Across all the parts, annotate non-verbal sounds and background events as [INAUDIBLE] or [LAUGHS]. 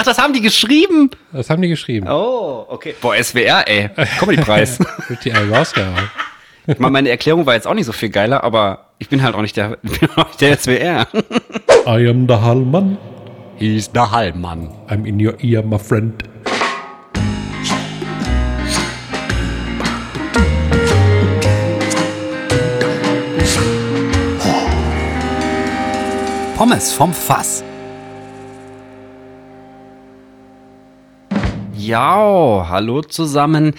Ach, das haben die geschrieben? Das haben die geschrieben. Oh, okay. Boah, SWR, ey. Comedy-Preis. [LAUGHS] Mit die Ayahuasca. ich meine, meine Erklärung war jetzt auch nicht so viel geiler, aber ich bin halt auch nicht der, [LAUGHS] ich bin auch nicht der SWR. I am the Hallmann. He's the Hallmann. I'm in your ear, my friend. Pommes vom Fass. Ja, hallo zusammen.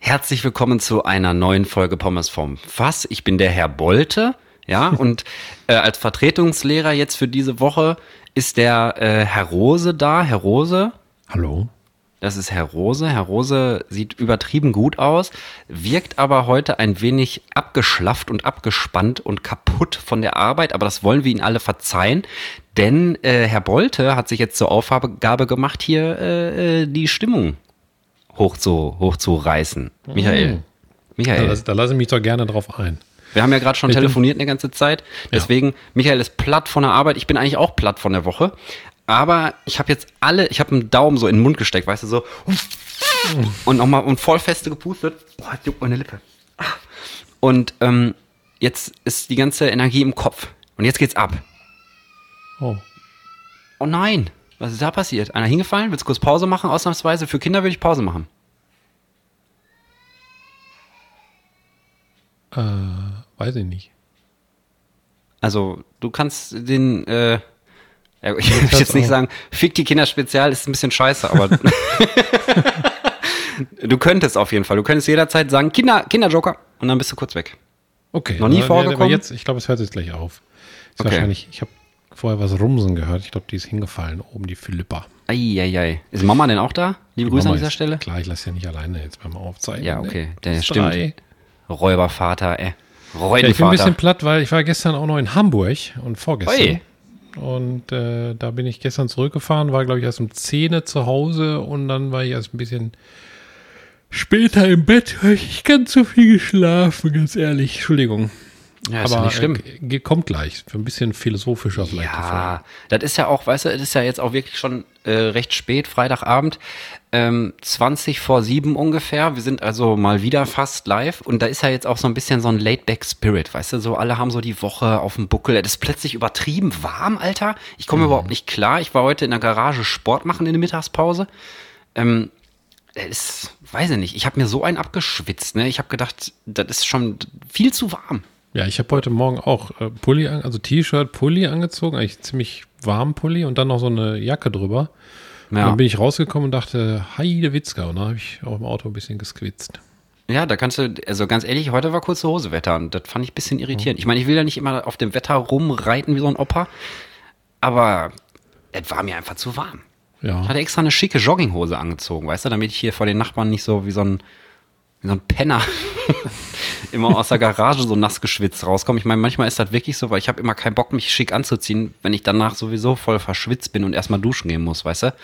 Herzlich willkommen zu einer neuen Folge Pommes vom Fass. Ich bin der Herr Bolte, ja, [LAUGHS] und äh, als Vertretungslehrer jetzt für diese Woche ist der äh, Herr Rose da. Herr Rose, Hallo? Das ist Herr Rose. Herr Rose sieht übertrieben gut aus, wirkt aber heute ein wenig abgeschlafft und abgespannt und kaputt von der Arbeit, aber das wollen wir Ihnen alle verzeihen, denn äh, Herr Bolte hat sich jetzt zur Aufgabe gemacht, hier äh, äh, die Stimmung hoch zu, hochzureißen. Michael. Da, Michael. lass- da lasse ich mich doch gerne drauf ein. Wir haben ja gerade schon telefoniert eine ganze Zeit. Deswegen, Michael ist platt von der Arbeit. Ich bin eigentlich auch platt von der Woche. Aber ich habe jetzt alle, ich habe einen Daumen so in den Mund gesteckt, weißt du, so. Und nochmal und voll feste gepustet. Boah, jetzt juckt meine Lippe. Und ähm, jetzt ist die ganze Energie im Kopf. Und jetzt geht's ab. Oh. Oh nein, was ist da passiert? Einer hingefallen? Willst du kurz Pause machen? Ausnahmsweise. Für Kinder würde ich Pause machen. Äh, weiß ich nicht. Also, du kannst den, äh, [LAUGHS] ich will jetzt nicht sagen, fick die Kinder spezial ist ein bisschen scheiße, aber [LAUGHS] du könntest auf jeden Fall. Du könntest jederzeit sagen, Kinder, Kinderjoker, und dann bist du kurz weg. Okay. Noch nie aber- vorgekommen? Aber jetzt, ich glaube, es hört jetzt gleich auf. Ist Okay. wahrscheinlich, ich habe vorher was Rumsen gehört. Ich glaube, die ist hingefallen, oben die Philippa. Eieiei. Ist Mama denn auch da? Liebe Grüße an dieser Stelle. Klar, ich lasse ja nicht alleine jetzt beim Aufzeichnen. Ja, ne? okay. Der Bis stimmt. drei. Räubervater, ey. Ja, ich bin ein bisschen platt, weil ich war gestern auch noch in Hamburg und vorgestern. Ui. Und äh, da bin ich gestern zurückgefahren, war, glaube ich, erst um 10 Uhr zu Hause und dann war ich erst ein bisschen später im Bett. Ich ganz so viel geschlafen, ganz ehrlich. Entschuldigung. Ja, ist ja Aber nicht schlimm. Äh, kommt gleich. Für ein bisschen philosophischer vielleicht. Ja, das ist ja auch, weißt du, es ist ja jetzt auch wirklich schon äh, recht spät, Freitagabend, ähm, 20 vor 7 ungefähr. Wir sind also mal wieder fast live und da ist ja jetzt auch so ein bisschen so ein Laid-Back-Spirit, weißt du, so alle haben so die Woche auf dem Buckel. Es ist plötzlich übertrieben warm, Alter. Ich komme überhaupt nicht klar. Ich war heute in der Garage Sport machen in der Mittagspause. Ähm, ist, weiß ich nicht, ich habe mir so einen abgeschwitzt, ne? Ich habe gedacht, das ist schon viel zu warm. Ja, ich habe heute Morgen auch äh, Pulli, an, also T-Shirt, Pulli angezogen, eigentlich ziemlich warm Pulli und dann noch so eine Jacke drüber. Ja. dann bin ich rausgekommen und dachte, heide Witzka. Und dann habe ich auch im Auto ein bisschen gesquitzt. Ja, da kannst du, also ganz ehrlich, heute war kurze Hosewetter und das fand ich ein bisschen irritierend. Ich meine, ich will ja nicht immer auf dem Wetter rumreiten wie so ein Opa, aber es war mir einfach zu warm. Ja. Ich hatte extra eine schicke Jogginghose angezogen, weißt du, damit ich hier vor den Nachbarn nicht so wie so ein, wie so ein Penner [LAUGHS] immer aus der Garage so nass geschwitzt rauskomme. Ich meine, manchmal ist das wirklich so, weil ich habe immer keinen Bock, mich schick anzuziehen, wenn ich danach sowieso voll verschwitzt bin und erstmal duschen gehen muss, weißt du?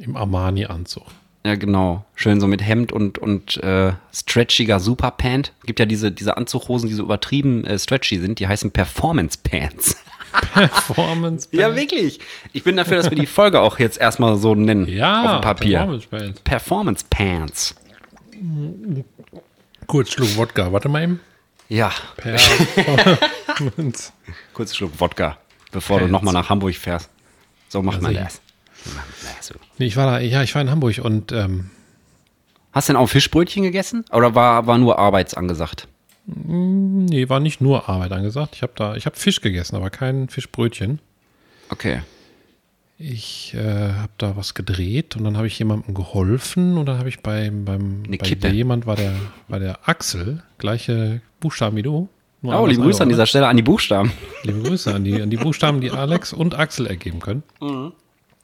Im Armani-Anzug. Ja, genau. Schön so mit Hemd und, und äh, stretchiger Superpant. Gibt ja diese, diese Anzughosen, die so übertrieben äh, stretchy sind, die heißen Performance Pants. Performance. [LAUGHS] Ja, wirklich. Ich bin dafür, dass wir die Folge auch jetzt erstmal so nennen. Ja, Auf dem Papier. Performance Bands. Performance Pants. Kurz Schluck Wodka. Warte mal eben. Ja, Performance. [LAUGHS] kurz Schluck Wodka, bevor du Pants. nochmal nach Hamburg fährst. So macht man sicher. das. So macht man das nee, ich war da, ja, ich war in Hamburg und ähm, Hast du denn auch Fischbrötchen gegessen? Oder war, war nur Arbeits angesagt? nee, war nicht nur Arbeit angesagt. Ich habe da, ich habe Fisch gegessen, aber kein Fischbrötchen. Okay. Ich äh, habe da was gedreht und dann habe ich jemandem geholfen und dann habe ich beim, beim Eine bei Kippe. der jemand war der, war der Axel, gleiche Buchstaben wie du. nur Oh, anders liebe Grüße an eingeordnet. dieser Stelle an die Buchstaben. Liebe Grüße an die, an die Buchstaben, die Alex und Axel ergeben können.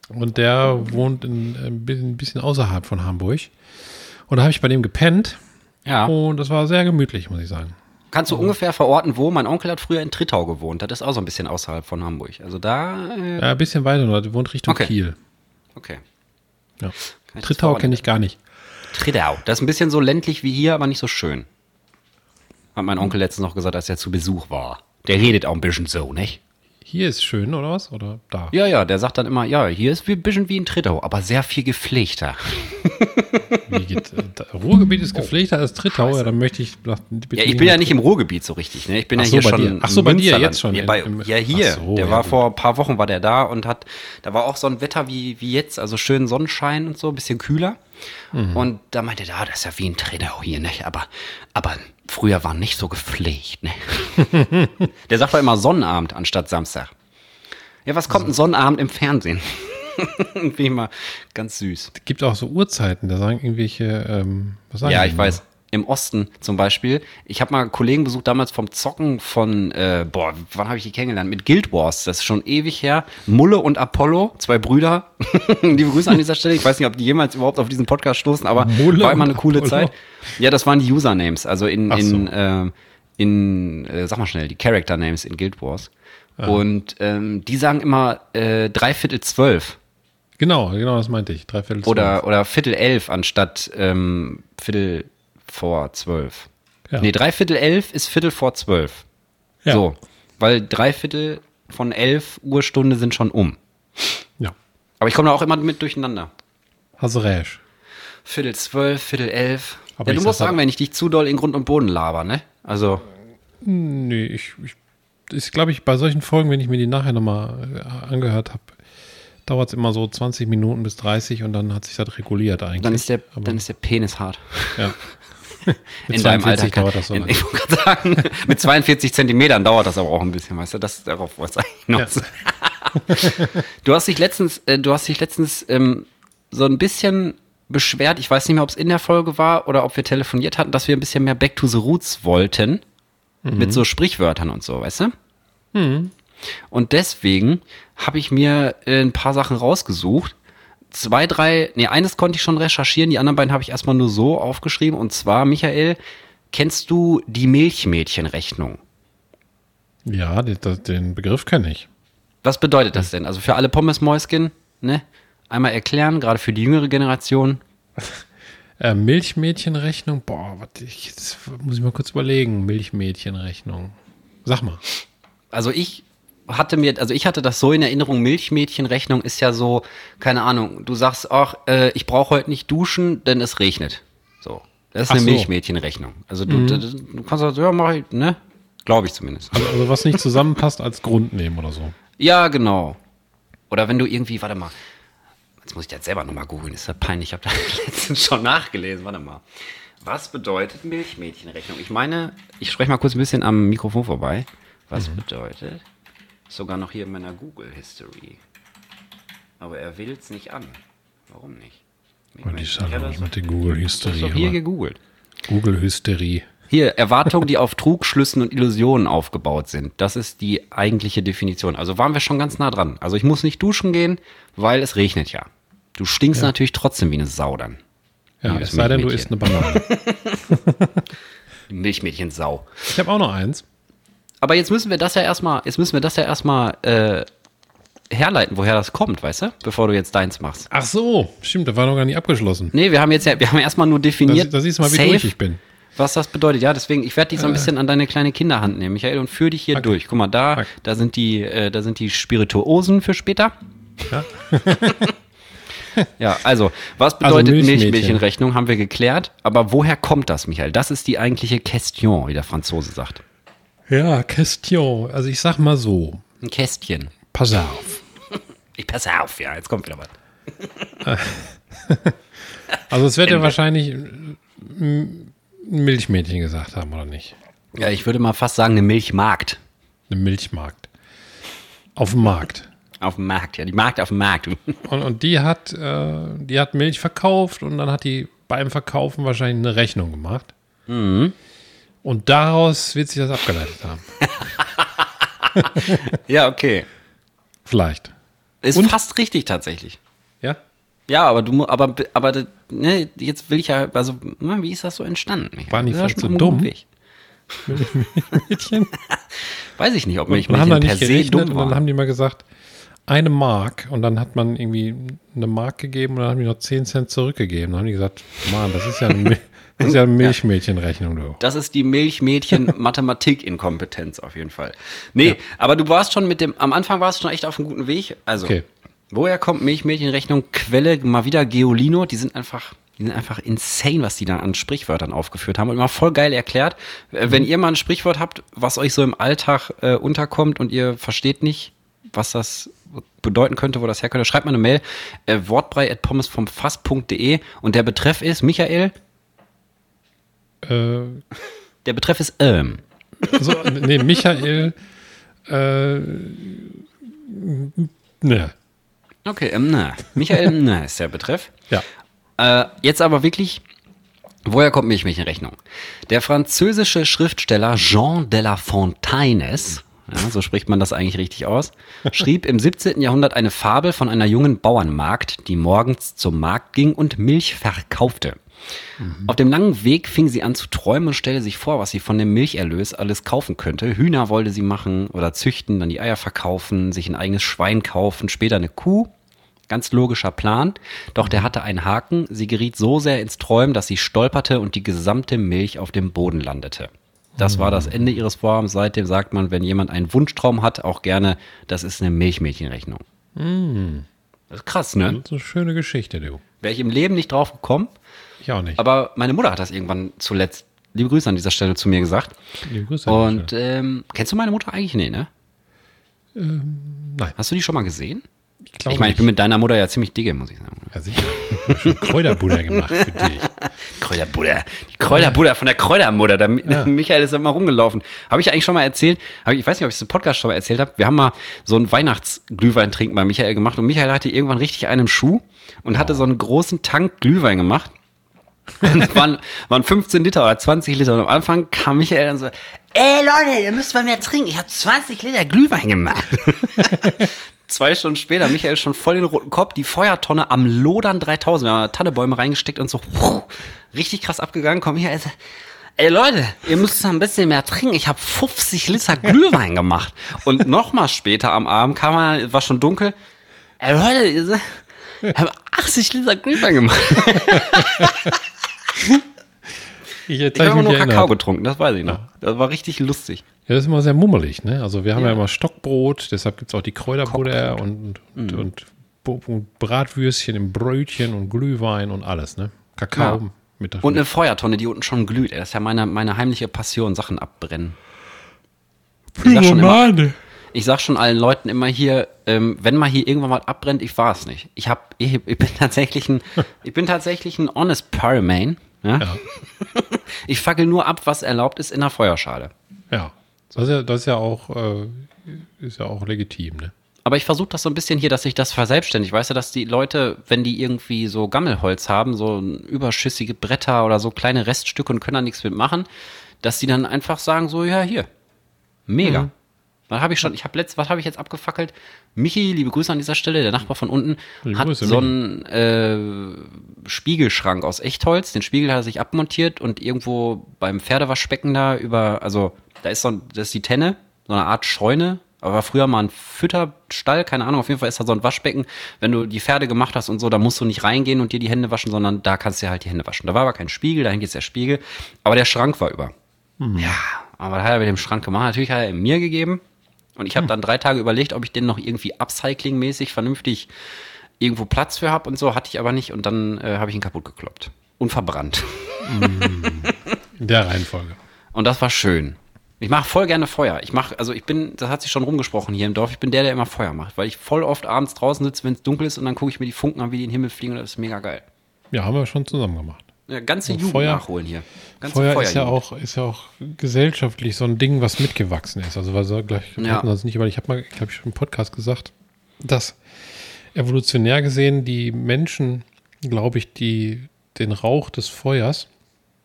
Und der wohnt in, ein, bisschen, ein bisschen außerhalb von Hamburg. Und da habe ich bei dem gepennt Ja. und das war sehr gemütlich, muss ich sagen. Kannst du ungefähr verorten, wo? Mein Onkel hat früher in Trittau gewohnt. Das ist auch so ein bisschen außerhalb von Hamburg. Also da, äh, Ja, ein bisschen weiter, nur, der wohnt Richtung Okay. Kiel. okay. Ja. Trittau kenne ich gar nicht. Trittau. Das ist ein bisschen so ländlich wie hier, aber nicht so schön. Hat mein Onkel letztens noch gesagt, als er zu Besuch war. Der redet auch ein bisschen so, nicht? Hier ist schön, oder was? Oder da? Ja, ja, der sagt dann immer, ja, hier ist wie- ein bisschen wie in Trittau, aber sehr viel gepflegter. [LAUGHS] Geht, äh, Ruhrgebiet ist gepflegter als Trittau, ja, dann möchte ich. Oh, Ja, ich bin ja nicht im Ruhrgebiet so richtig, ne? Ich bin Ach ja so, hier bei schon. dir. Ach so, bei dir jetzt schon Ja, bei, im- ja hier. So, der ja, war gut. vor ein paar Wochen war der da und hat, da war auch so ein Wetter wie, wie jetzt, also schön Sonnenschein und so, ein bisschen kühler. Mhm. Und da meinte er, ah, das ist ja wie ein Trittau hier, ne? Aber, aber früher war nicht so gepflegt, ne? [LAUGHS] der sagt doch immer Sonnabend anstatt Samstag. Ja, was kommt ein Sonnabend im Fernsehen? [LAUGHS] Ich mal ganz süß. Es gibt auch so Uhrzeiten, da sagen irgendwelche. Ähm, was sagen Ja, ich immer? weiß. Im Osten zum Beispiel. Ich habe mal Kollegen besucht damals vom Zocken von, äh, boah, wann habe ich die kennengelernt? Mit Guild Wars. Das ist schon ewig her. Mulle und Apollo, zwei Brüder. [LAUGHS] Liebe Grüße an dieser Stelle. Ich weiß nicht, ob die jemals überhaupt auf diesen Podcast stoßen, aber Mulle war immer eine coole Apollo. Zeit. Ja, das waren die Usernames. Also in, Ach so. in, äh, in äh, sag mal schnell, die Character Names in Guild Wars. Und ähm, die sagen immer äh, dreiviertel zwölf. Genau, genau, das meinte ich. Dreiviertel zwölf. Oder, oder Viertel elf anstatt ähm, Viertel vor zwölf. Ja. Nee, Dreiviertel elf ist Viertel vor zwölf. Ja. So, weil Dreiviertel von elf Uhr Stunde sind schon um. Ja. Aber ich komme da auch immer mit durcheinander. Hast recht. Viertel zwölf, Viertel elf. Aber ja, du musst sag sagen, halt- wenn ich dich zu doll in Grund und Boden laber, ne? Also, Nee, ich, ich ist, glaube ich, bei solchen Folgen, wenn ich mir die nachher nochmal äh, angehört habe, dauert es immer so 20 Minuten bis 30 und dann hat sich das reguliert eigentlich. dann ist der, Aber, dann ist der Penis hart. ja. [LAUGHS] in deinem Alter kann, dauert das so in. Ich wollte gerade sagen, [LAUGHS] mit 42 Zentimetern dauert das aber auch ein bisschen, weißt du? Das, darauf wollte ich eigentlich noch Ja. [LAUGHS] Du hast dich letztens, äh, du hast dich letztens ähm, so ein bisschen beschwert, ich weiß nicht mehr, ob es in der Folge war oder ob wir telefoniert hatten, dass wir ein bisschen mehr Back to the Roots wollten. Mit so Sprichwörtern und so, weißt du? Und deswegen habe ich mir äh, ein paar Sachen rausgesucht. Zwei, drei, nee, eines konnte ich schon recherchieren, die anderen beiden habe ich erstmal nur so aufgeschrieben. Und zwar, Michael, kennst du die Milchmädchenrechnung? Ja, den, das- den Begriff kenne ich. Was bedeutet das denn? Also für alle Pommesmäuschen, ne? Einmal erklären, gerade für die jüngere Generation. [LAUGHS] Äh, Milchmädchenrechnung, boah, warte, ich, jetzt muss ich mal kurz überlegen. Milchmädchenrechnung. Sag mal. Also ich hatte mir, also ich hatte das so in Erinnerung, Milchmädchenrechnung ist ja so, keine Ahnung, du sagst, ach, äh, ich brauche heute nicht duschen, denn es regnet. So. Das ist Ach eine so. Milchmädchenrechnung. Also du, du, du kannst sagen, ja, mach ich, ne? Glaube ich zumindest. Also, also was nicht zusammenpasst als Grund nehmen oder so. Ja, genau. Oder wenn du irgendwie, warte mal, jetzt muss ich das selber nochmal googeln, ist ja peinlich, ich habe da [LAUGHS] letztens schon nachgelesen, warte mal. Was bedeutet Milchmädchenrechnung? Ich meine, ich spreche mal kurz ein bisschen am Mikrofon vorbei. Was bedeutet? Sogar noch hier in meiner Google-History. Aber er will es nicht an. Warum nicht? Und ich Ich sage das- mit der das ist Google-Hysterie. doch hier gegoogelt. Google-Hysterie. Hier, Erwartungen, die auf Trugschlüssen und Illusionen aufgebaut sind. Das ist die eigentliche Definition. Also waren wir schon ganz nah dran. Also ich muss nicht duschen gehen, weil es regnet ja. Du stinkst natürlich trotzdem wie eine Sau dann. Ja, es sei denn, du isst eine Banane. [LAUGHS] Milchmädchen-Sau. Ich habe auch noch eins. Aber jetzt müssen wir das ja erstmal, jetzt müssen wir das ja erstmal äh, herleiten, woher das kommt, weißt du? Bevor du jetzt deins machst. Ach so, stimmt, da war noch gar nicht abgeschlossen. Nee, wir haben jetzt ja, wir haben erstmal nur definiert, da siehst du mal, wie safe, durch ich bin. was das bedeutet. Ja, deswegen, ich werde dich so ein bisschen an deine kleine Kinderhand nehmen, Michael, und führe dich hier Okay. durch. Guck mal, da, Okay. da sind die, äh, da sind die Spirituosen für später. Ja. [LAUGHS] Ja, also, was Also bedeutet Milchmädchen. Milchmädchenrechnung, haben wir geklärt. Aber woher kommt das, Michael? Das ist die eigentliche Question, wie der Franzose sagt. Ja, Question. Also ich sag mal so, Ein Kästchen. pass auf. [LAUGHS] Ich passe auf, ja, jetzt kommt wieder was. [LAUGHS] Also es wird ja wahrscheinlich ein Milchmädchen gesagt haben, oder nicht? Ja, ich würde mal fast sagen, eine Milchmarkt. Eine Milchmarkt. Auf dem Markt. Auf dem Markt, ja, die Markt auf dem Markt. [LAUGHS] Und, und die hat, äh, die hat Milch verkauft und dann hat die beim Verkaufen wahrscheinlich eine Rechnung gemacht. Mhm. Und daraus wird sich das abgeleitet haben. [LAUGHS] ja, okay. Vielleicht. Ist Und? fast richtig tatsächlich. Ja? Ja, aber du, aber, aber, ne, jetzt will ich ja, also, ne, wie ist das so entstanden? Waren die vielleicht schon so dumm? guten Weg. Mädchen. [LAUGHS] Weiß ich nicht, ob dann haben Milchmädchen per se dumm und dann haben die mal gesagt, eine Mark und dann hat man irgendwie eine Mark gegeben und dann haben die noch 10 Cent zurückgegeben. Dann haben die gesagt, Mann, das ist ja Mil- das ist [LAUGHS] ja Milchmädchenrechnung, du. Das ist die Milchmädchen-Mathematik-Inkompetenz auf jeden Fall. Nee, aber du warst schon mit dem, am Anfang warst du schon echt auf einem guten Weg. Also, Okay. woher kommt Milchmädchenrechnung? Quelle, mal wieder Geolino, die sind einfach, die sind einfach insane, was die da an Sprichwörtern aufgeführt haben und immer voll geil erklärt. Äh, Wenn ihr mal ein Sprichwort habt, was euch so im Alltag äh, unterkommt und ihr versteht nicht, was das bedeuten könnte, wo das herkönnte, schreibt mal eine Mail, äh, wortbrei.pommesvomfass.de und der Betreff ist, Michael, Äh, der Betreff ist ähm. so, nee, Michael, äh, ne, Okay, ähm, na. Michael, na, ist der Betreff. ja. Äh, jetzt aber wirklich, woher kommt Milchmädchenrechnung? Der französische Schriftsteller Jean de la Fontaines, ja, so spricht man das eigentlich richtig aus, schrieb im 17. Jahrhundert eine Fabel von einer jungen Bauernmagd, die morgens zum Markt ging und Milch verkaufte. Auf dem langen Weg fing sie an zu träumen und stellte sich vor, was sie von dem Milcherlös alles kaufen könnte. Hühner wollte sie machen oder züchten, dann die Eier verkaufen, sich ein eigenes Schwein kaufen, später eine Kuh. Ganz logischer Plan. Doch der hatte einen Haken. Sie geriet so sehr ins Träumen, dass sie stolperte und die gesamte Milch auf dem Boden landete. Das war das Ende ihres Vorhabens. Seitdem sagt man, wenn jemand einen Wunschtraum hat, auch gerne, das ist eine Milchmädchenrechnung. Das ist krass, ne? Das ist eine schöne Geschichte, du. Wäre ich im Leben nicht drauf gekommen. Ich auch nicht. Aber meine Mutter hat das irgendwann zuletzt, liebe Grüße an dieser Stelle, zu mir gesagt. Liebe Grüße an Und ähm, kennst du meine Mutter eigentlich? Nee, ne? nein. Hast du die schon mal gesehen? Ich glaube Ich meine, ich bin mit deiner Mutter ja ziemlich dicke, muss ich sagen. Ja, sicher. Ich hab schon Kräuterbutter gemacht für dich. [LAUGHS] Kräuterbutter. Die Kräuterbutter von der Kräutermutter. Der Mi- [LAUGHS] Michael ist immer rumgelaufen. Habe ich eigentlich schon mal erzählt? Hab ich, ich weiß nicht, ob ich es im Podcast schon mal erzählt habe. Wir haben mal so einen Weihnachtsglühwein trinken bei Michael gemacht und Michael hatte irgendwann richtig einen im Schuh und hatte so einen großen Tank Glühwein gemacht. [LAUGHS] Und es waren, waren 15 Liter oder 20 Liter. Und am Anfang kam Michael dann so, ey Leute, ihr müsst mal mehr trinken. Ich habe 20 Liter Glühwein gemacht. Zwei Stunden später, Michael schon voll den roten Kopf, die Feuertonne am Lodern 3000. Wir haben Tannebäume reingesteckt und so puh, richtig krass abgegangen. Komm, Michael, so, ey Leute, ihr müsst noch ein bisschen mehr trinken. Ich habe 50 Liter [LAUGHS] Glühwein gemacht. Und noch mal später am Abend kam er, war schon dunkel. Ey Leute, ich habe 80 Liter Glühwein gemacht. [LAUGHS] Ich, habe nur Kakao getrunken, das weiß ich noch. Das war richtig lustig. Ja, das ist immer sehr mummelig, ne? Also wir haben ja, Ja. immer Stockbrot, deshalb gibt es auch die Kräuterbutter und, und, Mhm. und, und Bratwürstchen im Brötchen und Glühwein und alles, ne? Kakao Ja. mit der Und eine Feuertonne, die unten schon glüht. ey. Das ist ja meine, meine heimliche Passion, Sachen abbrennen. Ich sag schon immer, Pyromane. ich sag schon allen Leuten immer hier, ähm, wenn mal hier irgendwann was abbrennt, ich war es nicht. Ich hab, ich, ich bin tatsächlich ein, [LAUGHS] ich bin tatsächlich ein honest Pyroman. Ja? Ja. [LAUGHS] Ich fackel nur ab, was erlaubt ist in der Feuerschale. Das ist ja, das ist ja auch, äh, ist ja auch legitim, ne? Aber ich versuche das so ein bisschen hier, dass sich das verselbstständigt. Weißt du, dass die Leute, wenn die irgendwie so Gammelholz haben, so überschüssige Bretter oder so kleine Reststücke und können da nichts mitmachen, dass die dann einfach sagen, so, ja, hier. Mega. Mhm. Was habe ich schon, ich habe letzt, was habe ich jetzt abgefackelt? Michi, liebe Grüße an dieser Stelle, der Nachbar von unten, Liebe hat Grüße, so einen äh, Spiegelschrank aus Echtholz. Den Spiegel hat er sich abmontiert und irgendwo beim Pferdewaschbecken da über, also da ist so das ist die Tenne, so eine Art Scheune, aber war früher mal ein Fütterstall, keine Ahnung, auf jeden Fall ist da so ein Waschbecken. Wenn du die Pferde gemacht hast und so, da musst du nicht reingehen und dir die Hände waschen, sondern da kannst du dir halt die Hände waschen. Da war aber kein Spiegel, da hängt jetzt der Spiegel, aber der Schrank war über. Ja, aber was hat er mit dem Schrank gemacht? Natürlich hat er ihn mir gegeben. Und ich habe dann drei Tage überlegt, ob ich den noch irgendwie upcycling-mäßig vernünftig irgendwo Platz für habe und so. Hatte ich aber nicht. Und dann äh, habe ich ihn kaputt gekloppt. Und verbrannt. In der Reihenfolge. Und das war schön. Ich mache voll gerne Feuer. Ich mache, also ich bin, das hat sich schon rumgesprochen hier im Dorf, ich bin der, der immer Feuer macht, weil ich voll oft abends draußen sitze, wenn es dunkel ist und dann gucke ich mir die Funken an, wie die in den Himmel fliegen und das ist mega geil. Ja, haben wir schon zusammen gemacht. Ja, ganze Und Jugend Feuer- nachholen hier. Ganze Feuer ist ja, auch, ist ja auch gesellschaftlich so ein Ding, was mitgewachsen ist. Also was gleich Ja. das nicht, aber ich habe mal, glaube ich, schon im Podcast gesagt, dass evolutionär gesehen die Menschen, glaube ich, die den Rauch des Feuers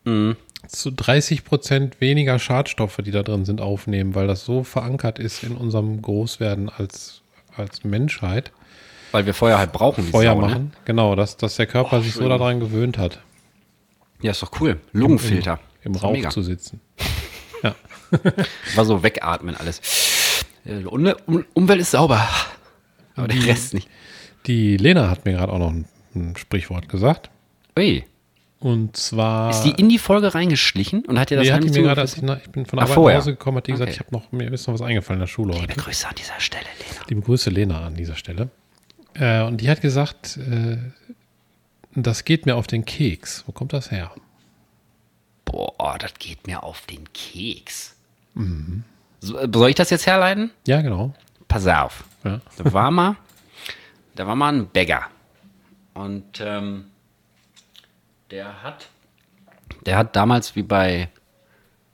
Mhm. Zu 30 Prozent weniger Schadstoffe, die da drin sind, aufnehmen, weil das so verankert ist in unserem Großwerden als, als Menschheit. Weil wir Feuer halt brauchen. Feuer Sau, ne? machen, genau, dass, dass der Körper sich so daran gewöhnt hat, Ja, ist doch cool. Lungenfilter. im doch Rauch mega. zu sitzen. [LAUGHS] Ja. War so wegatmen alles. Äh, Um, um, Umwelt ist sauber. aber der Die- Rest nicht. Die Lena hat mir gerade auch noch ein, ein Sprichwort gesagt. Ui, Und zwar. ist die in die Folge reingeschlichen und hat dir das die hat die mir gerade, als ich, nach, ich bin von Ach, Arbeit nach vorher. Hause gekommen, hat die gesagt, Okay. ich habe noch, mir ist noch was eingefallen in der Schule Liebe heute. Grüße an dieser Stelle, Lena. Liebe Grüße Lena an dieser Stelle. Äh, und die hat gesagt, äh, das geht mir auf den Keks. Wo kommt das her? Boah, das geht mir auf den Keks. Mhm. So, äh, soll ich das jetzt herleiten? Ja, genau. Pass auf. Ja. Da war mal, da war mal ein Bäcker. Und ähm, der hat, der hat damals, wie bei,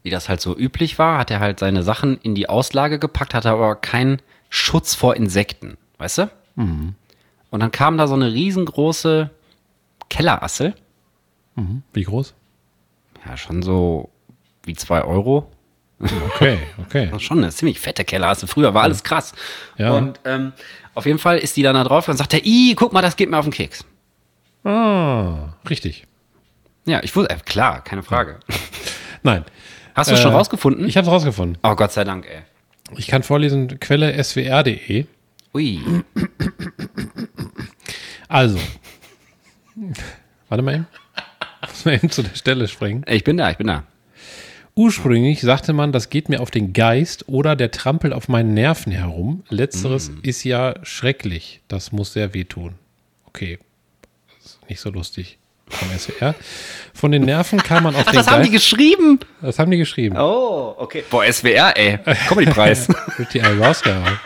wie das halt so üblich war, hat er halt seine Sachen in die Auslage gepackt, hatte aber keinen Schutz vor Insekten, weißt du? Und dann kam da so eine riesengroße Kellerassel, Mhm. Wie groß? ja schon so wie zwei Euro, Okay, okay. Das [LAUGHS] ist schon eine ziemlich fette Kellerasse. Früher war alles krass. Ja. Und ähm, auf jeden Fall ist die dann da drauf und sagt er, ih, guck mal, das geht mir auf den Keks. Ah, richtig. Ja, ich wusste, äh, klar, keine Frage. [LAUGHS] Nein. Hast du schon Äh, rausgefunden? Ich habe es rausgefunden. oh, Gott sei Dank, ey. Ich kann vorlesen, Quelle swr.de. Ui. Also. Warte mal eben. Muss mal eben zu der Stelle springen. Ich bin da, ich bin da. Ursprünglich sagte man, das geht mir auf den Geist oder der trampelt auf meinen Nerven herum. Letzteres Mm. ist ja schrecklich. Das muss sehr wehtun. Okay. Das ist nicht so lustig vom SWR. Von den Nerven kam man auf Ach, den das haben die Geist. geschrieben? Das haben die geschrieben. Oh, okay. Boah, SWR, ey. Comedy-Preis. [LAUGHS] Wird die rausgehauen.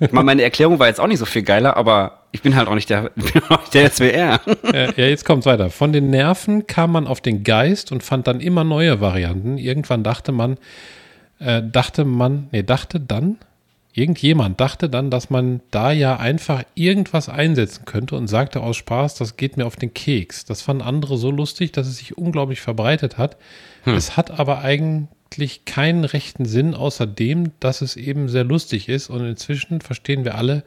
Ich meine, meine Erklärung war jetzt auch nicht so viel geiler, aber ich bin halt auch nicht der, [LAUGHS] ich bin auch nicht der SWR. [LAUGHS] ja, jetzt kommt's weiter. Von den Nerven kam man auf den Geist und fand dann immer neue Varianten. Irgendwann dachte man, äh, dachte man, nee, dachte dann, irgendjemand dachte dann, dass man da ja einfach irgendwas einsetzen könnte und sagte aus Spaß, das geht mir auf den Keks. Das fanden andere so lustig, dass es sich unglaublich verbreitet hat. Es hat aber eigentlich keinen rechten Sinn, außer dem, dass es eben sehr lustig ist und inzwischen verstehen wir alle,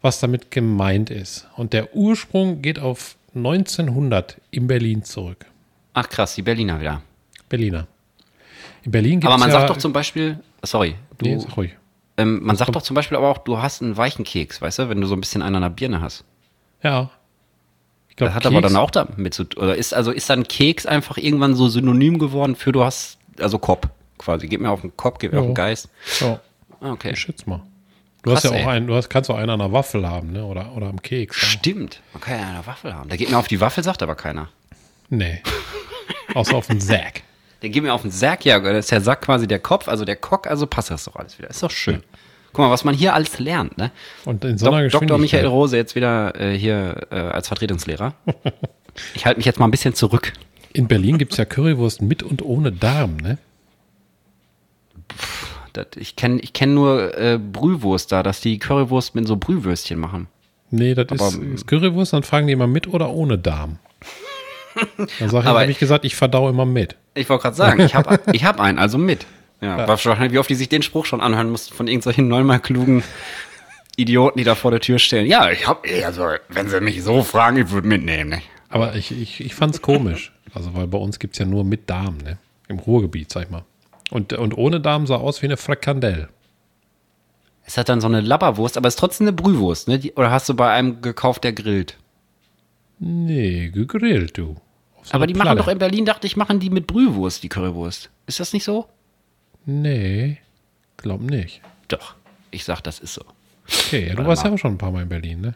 was damit gemeint ist. Und der Ursprung geht auf 1900 in Berlin zurück. Ach krass, die Berliner wieder. Berliner. In Berlin gibt Aber es man ja, sagt doch zum Beispiel, sorry, du, Nee, ruhig. Ähm, man sagt doch zum Beispiel aber auch, du hast einen weichen Keks, weißt du, wenn du so ein bisschen einen an der Birne hast. Ja. Ich glaub, Das hat aber Keks- dann auch damit zu tun. Oder ist, also ist dann Keks einfach irgendwann so synonym geworden für du hast, also Kopf quasi. Geht mir auf den Kopf, geht mir Ja. auf den Geist. Ja, Ah, Okay. ich schätze mal. Du Krass, hast ja auch ey. einen, du hast, kannst auch einen an der Waffel haben, ne? Oder, oder am Keks. Stimmt. Man kann ja eine Waffel haben. Der geht mir auf die Waffel, sagt aber keiner. Nee. [LAUGHS] Außer auf den Sack. Der geht mir auf den Sack, ja, da ist der Sack quasi der Kopf, also der Cock, also passt das doch alles wieder. Ist doch schön. Guck mal, was man hier alles lernt, ne? Und in so einer Dok Dr. Michael Rose jetzt wieder äh, hier äh, als Vertretungslehrer. [LAUGHS] Ich halte mich jetzt mal ein bisschen zurück. In Berlin gibt es ja Currywurst mit und ohne Darm, ne? Das, ich kenne ich kenn nur äh, Brühwurst da, dass die Currywurst mit so Brühwürstchen machen. Nee, das ist, Aber- ist Currywurst, dann fragen die immer mit oder ohne Darm. Dann sag ich, habe ich gesagt, ich verdau immer mit. Ich wollte gerade sagen, ich habe ich hab einen, also mit. Ja, wahrscheinlich, wie oft die sich den Spruch schon anhören mussten von irgendwelchen neunmal klugen Idioten, die da vor der Tür stehen. Ja, ich habe, also, wenn sie mich so fragen, ich würde mitnehmen. Ne? Aber ich, ich, ich fand es komisch. Also, weil bei uns gibt es ja nur mit Darm, ne? Im Ruhrgebiet, sag ich mal. Und, und ohne Darm sah aus wie eine Frikandel. Es hat dann so eine Labberwurst, aber es ist trotzdem eine Brühwurst, ne? Die, oder hast du bei einem gekauft, der grillt? Nee, gegrillt, du. Aber die machen Platte. doch in Berlin, dachte ich, machen die mit Brühwurst, die Currywurst. Ist das nicht so? Nee, glaub nicht. Doch. Ich sag, das ist so. Okay, ja, du warst ja auch schon ein paar Mal in Berlin, ne?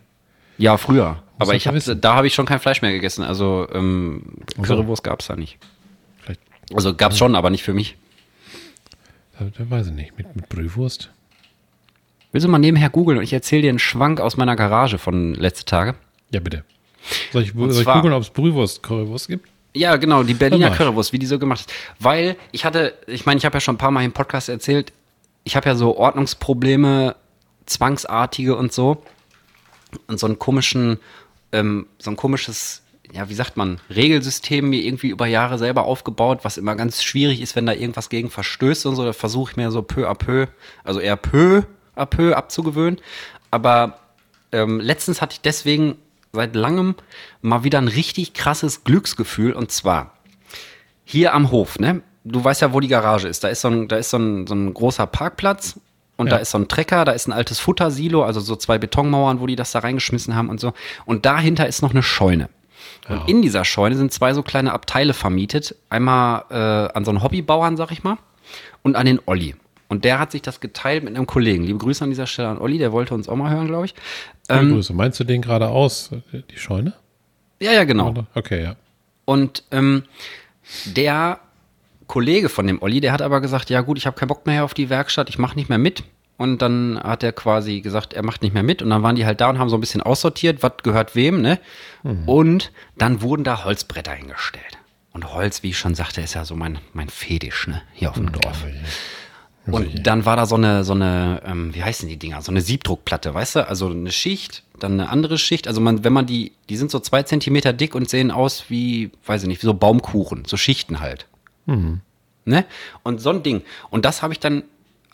Ja, früher. aber doch ich hab, da habe ich schon kein Fleisch mehr gegessen. Also ähm. Currywurst gab es da nicht. Vielleicht, Also gab es schon, aber nicht für mich. äh, weiß ich nicht, mit, mit Brühwurst. Willst du mal nebenher googeln und ich erzähle dir einen Schwank aus meiner Garage von letzte Tage? Ja, bitte. Soll ich, soll ich googeln, ob es Brühwurst, Currywurst gibt? Ja, genau, die Berliner. Currywurst, wie die so gemacht ist. Weil ich hatte, ich meine, ich habe ja schon ein paar Mal im Podcast erzählt, ich habe ja so Ordnungsprobleme, zwangsartige und so. Und so einen komischen, ähm, so ein komisches, ja, wie sagt man, Regelsystem mir irgendwie über Jahre selber aufgebaut, was immer ganz schwierig ist, wenn da irgendwas gegen verstößt und so. Da versuche ich mir so peu à peu, also eher peu à peu abzugewöhnen. Aber ähm, letztens hatte ich deswegen seit langem mal wieder ein richtig krasses Glücksgefühl und zwar hier am Hof, ne? Du weißt ja, wo die Garage ist. Da ist so ein, da ist so ein, so ein großer Parkplatz und Ja. da ist so ein Trecker, da ist ein altes Futtersilo, also so zwei Betonmauern, wo die das da reingeschmissen haben und so. Und dahinter ist noch eine Scheune. Und in dieser Scheune sind zwei so kleine Abteile vermietet. Einmal äh, an so einen Hobbybauern, sag ich mal, und an den Olli. Und der hat sich das geteilt mit einem Kollegen. Liebe Grüße an dieser Stelle an Olli, der wollte uns auch mal hören, glaube ich. Liebe Ähm, Grüße. Meinst du den geradeaus, die Scheune? ja, ja, genau. Okay, ja. Und ähm, der Kollege von dem Olli, der hat aber gesagt, ja gut, ich habe keinen Bock mehr auf die Werkstatt, ich mache nicht mehr mit. Und dann hat er quasi gesagt, er macht nicht mehr mit. Und dann waren die halt da und haben so ein bisschen aussortiert, was gehört wem, ne? Und dann wurden da Holzbretter hingestellt. Und Holz, wie ich schon sagte, ist ja so mein, mein Fetisch, ne? Hier auf dem Dorf. Und dann war da so eine, so eine, ähm, wie heißen die Dinger? So eine Siebdruckplatte, weißt du? Also eine Schicht, dann eine andere Schicht. Also man, wenn man die, die sind so zwei Zentimeter dick und sehen aus wie, weiß ich nicht, wie so Baumkuchen, so Schichten halt. Ne? Und so ein Ding. Und das habe ich dann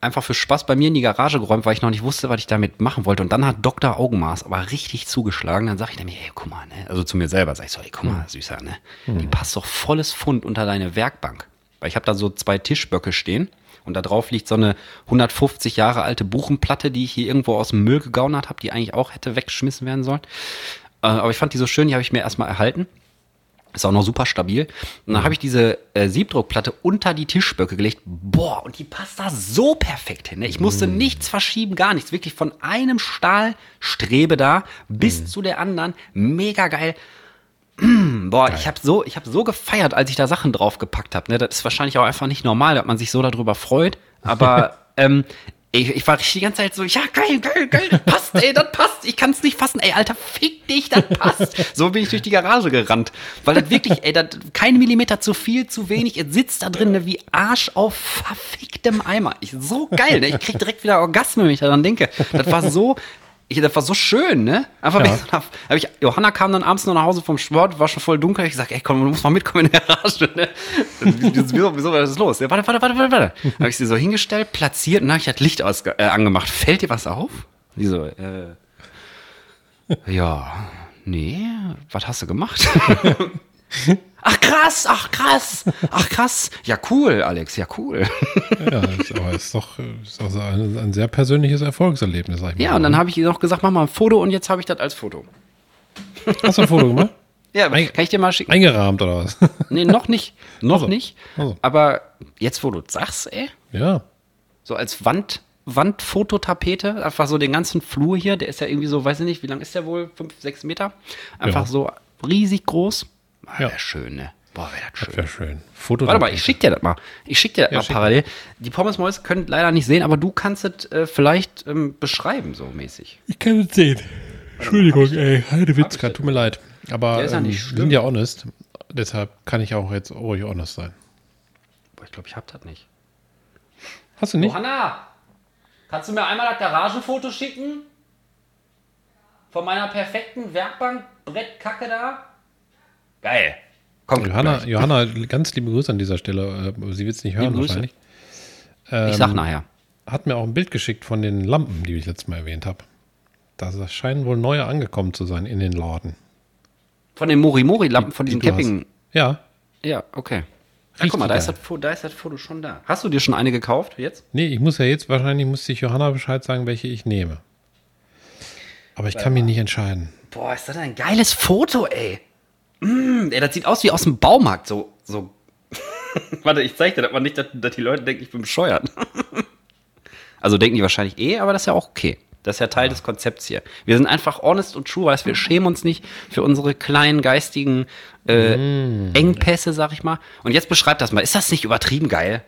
einfach für Spaß bei mir in die Garage geräumt, weil ich noch nicht wusste, was ich damit machen wollte. Und dann hat Dr. Augenmaß aber richtig zugeschlagen. Dann sage ich nämlich, ey, guck mal, ne? Also zu mir selber sag ich so, ey, guck mal, Süßer, ne? Die passt doch volles Pfund unter deine Werkbank. Weil ich habe da so zwei Tischböcke stehen und da drauf liegt so eine 150 Jahre alte Buchenplatte, die ich hier irgendwo aus dem Müll gegaunert habe, die eigentlich auch hätte weggeschmissen werden sollen. Äh, aber ich fand die so schön, die habe ich mir erstmal erhalten. Ist auch noch super stabil. Und dann habe ich diese äh, Siebdruckplatte unter die Tischböcke gelegt. Boah, und die passt da so perfekt hin. Ne? Ich musste nichts verschieben, gar nichts. Wirklich von einem Stahlstrebe da bis zu der anderen. Mega geil. [CLEARS THROAT] Boah, ich habe so, ich habe so gefeiert, als ich da Sachen draufgepackt habe. Ne? Das ist wahrscheinlich auch einfach nicht normal, dass man sich so darüber freut. Aber [LAUGHS] ähm, ich, ich war die ganze Zeit so, ja geil, geil, geil, das passt, ey, das passt. Ich kann es nicht fassen, ey, Alter, fick dich, das passt. So bin ich durch die Garage gerannt, weil das wirklich, ey, das kein Millimeter zu viel, zu wenig. Es sitzt da drin ne, wie Arsch auf verficktem Eimer. Ich, so geil, ne? Ich krieg direkt wieder Orgasmen, wenn ich daran denke. Das war so. Ich, das war so schön, ne? Einfach Ja. so, hab ich, Johanna kam dann abends noch nach Hause vom Sport, war schon voll dunkel. Ich gesagt, ey, komm, du musst mal mitkommen in die Garage, ne? Wieso, wieso, was ist los? Ja, warte, warte, warte, warte, warte. Habe ich sie so hingestellt, platziert und dann habe ich das Licht ausge äh, angemacht. Fällt dir was auf? Die so, äh, ja, nee, was hast du gemacht? [LAUGHS] ach krass, ach krass, ach krass. Ja, cool, Alex, ja, cool. Ja, ist, aber ist doch, ist doch so ein, ein sehr persönliches Erfolgserlebnis, sag ich mal. Ja, und dann habe ich ihr noch gesagt, mach mal ein Foto und jetzt habe ich das als Foto. Hast du ein Foto gemacht? Ja, Ein- kann ich dir mal schicken? Eingerahmt oder was? Nee, noch nicht. Noch Also, nicht. also. Aber jetzt, wo du sagst, ey, ja. so als Wand, Wandfototapete, einfach so den ganzen Flur hier, der ist ja irgendwie so, weiß ich nicht, wie lang ist der wohl? Fünf, sechs Meter? Einfach Ja. so riesig groß. Ah, Ja. Wäre schön, ne? Boah, wäre das schön. Wäre schön. Foto Warte mal, ich schick dir das mal. Ich schick dir das Ja, mal schick. parallel. Die Pommesmäuse können leider nicht sehen, aber du kannst es äh, vielleicht ähm, beschreiben, so mäßig. Ich kann es sehen. Entschuldigung, ey, Heidewitzka, tut mir leid. Aber ähm, schlimm. sind ja honest. Deshalb kann ich auch jetzt ruhig honest sein. Boah, ich glaube, ich hab das nicht. Hast du nicht? Johanna, kannst du mir einmal das Garagenfoto schicken? Von meiner perfekten Werkbank, Brettkacke da? Geil. Komm, Johanna, gleich. Johanna, ganz liebe Grüße an dieser Stelle. Äh, Sie wird es nicht hören wahrscheinlich. ich sag nachher. Hat mir auch ein Bild geschickt von den Lampen, die ich letztes Mal erwähnt habe. Da scheinen wohl neue angekommen zu sein in den Laden. Von den Mori-Mori-Lampen, von diesen Die hast. Camping. Ja. Ja, okay. Richtig guck mal, da ist, das, da ist das Foto schon da. Hast du dir schon eine gekauft jetzt? Nee, ich muss ja jetzt wahrscheinlich, muss ich Johanna Bescheid sagen, welche ich nehme. Aber ich kann mich nicht entscheiden. Boah, ist das ein geiles Foto, ey. Mm, ey, das sieht aus wie aus dem Baumarkt. So, so. [LAUGHS] Warte, ich zeig dir das mal nicht, dass, dass die Leute denken, ich bin bescheuert. [LAUGHS] also denken die wahrscheinlich eh, aber das ist ja auch okay. Das ist ja Teil des Konzepts hier. Wir sind einfach honest und true, weißt wir schämen uns nicht für unsere kleinen geistigen äh, Engpässe, sag ich mal. Und jetzt beschreib das mal. Ist das nicht übertrieben geil?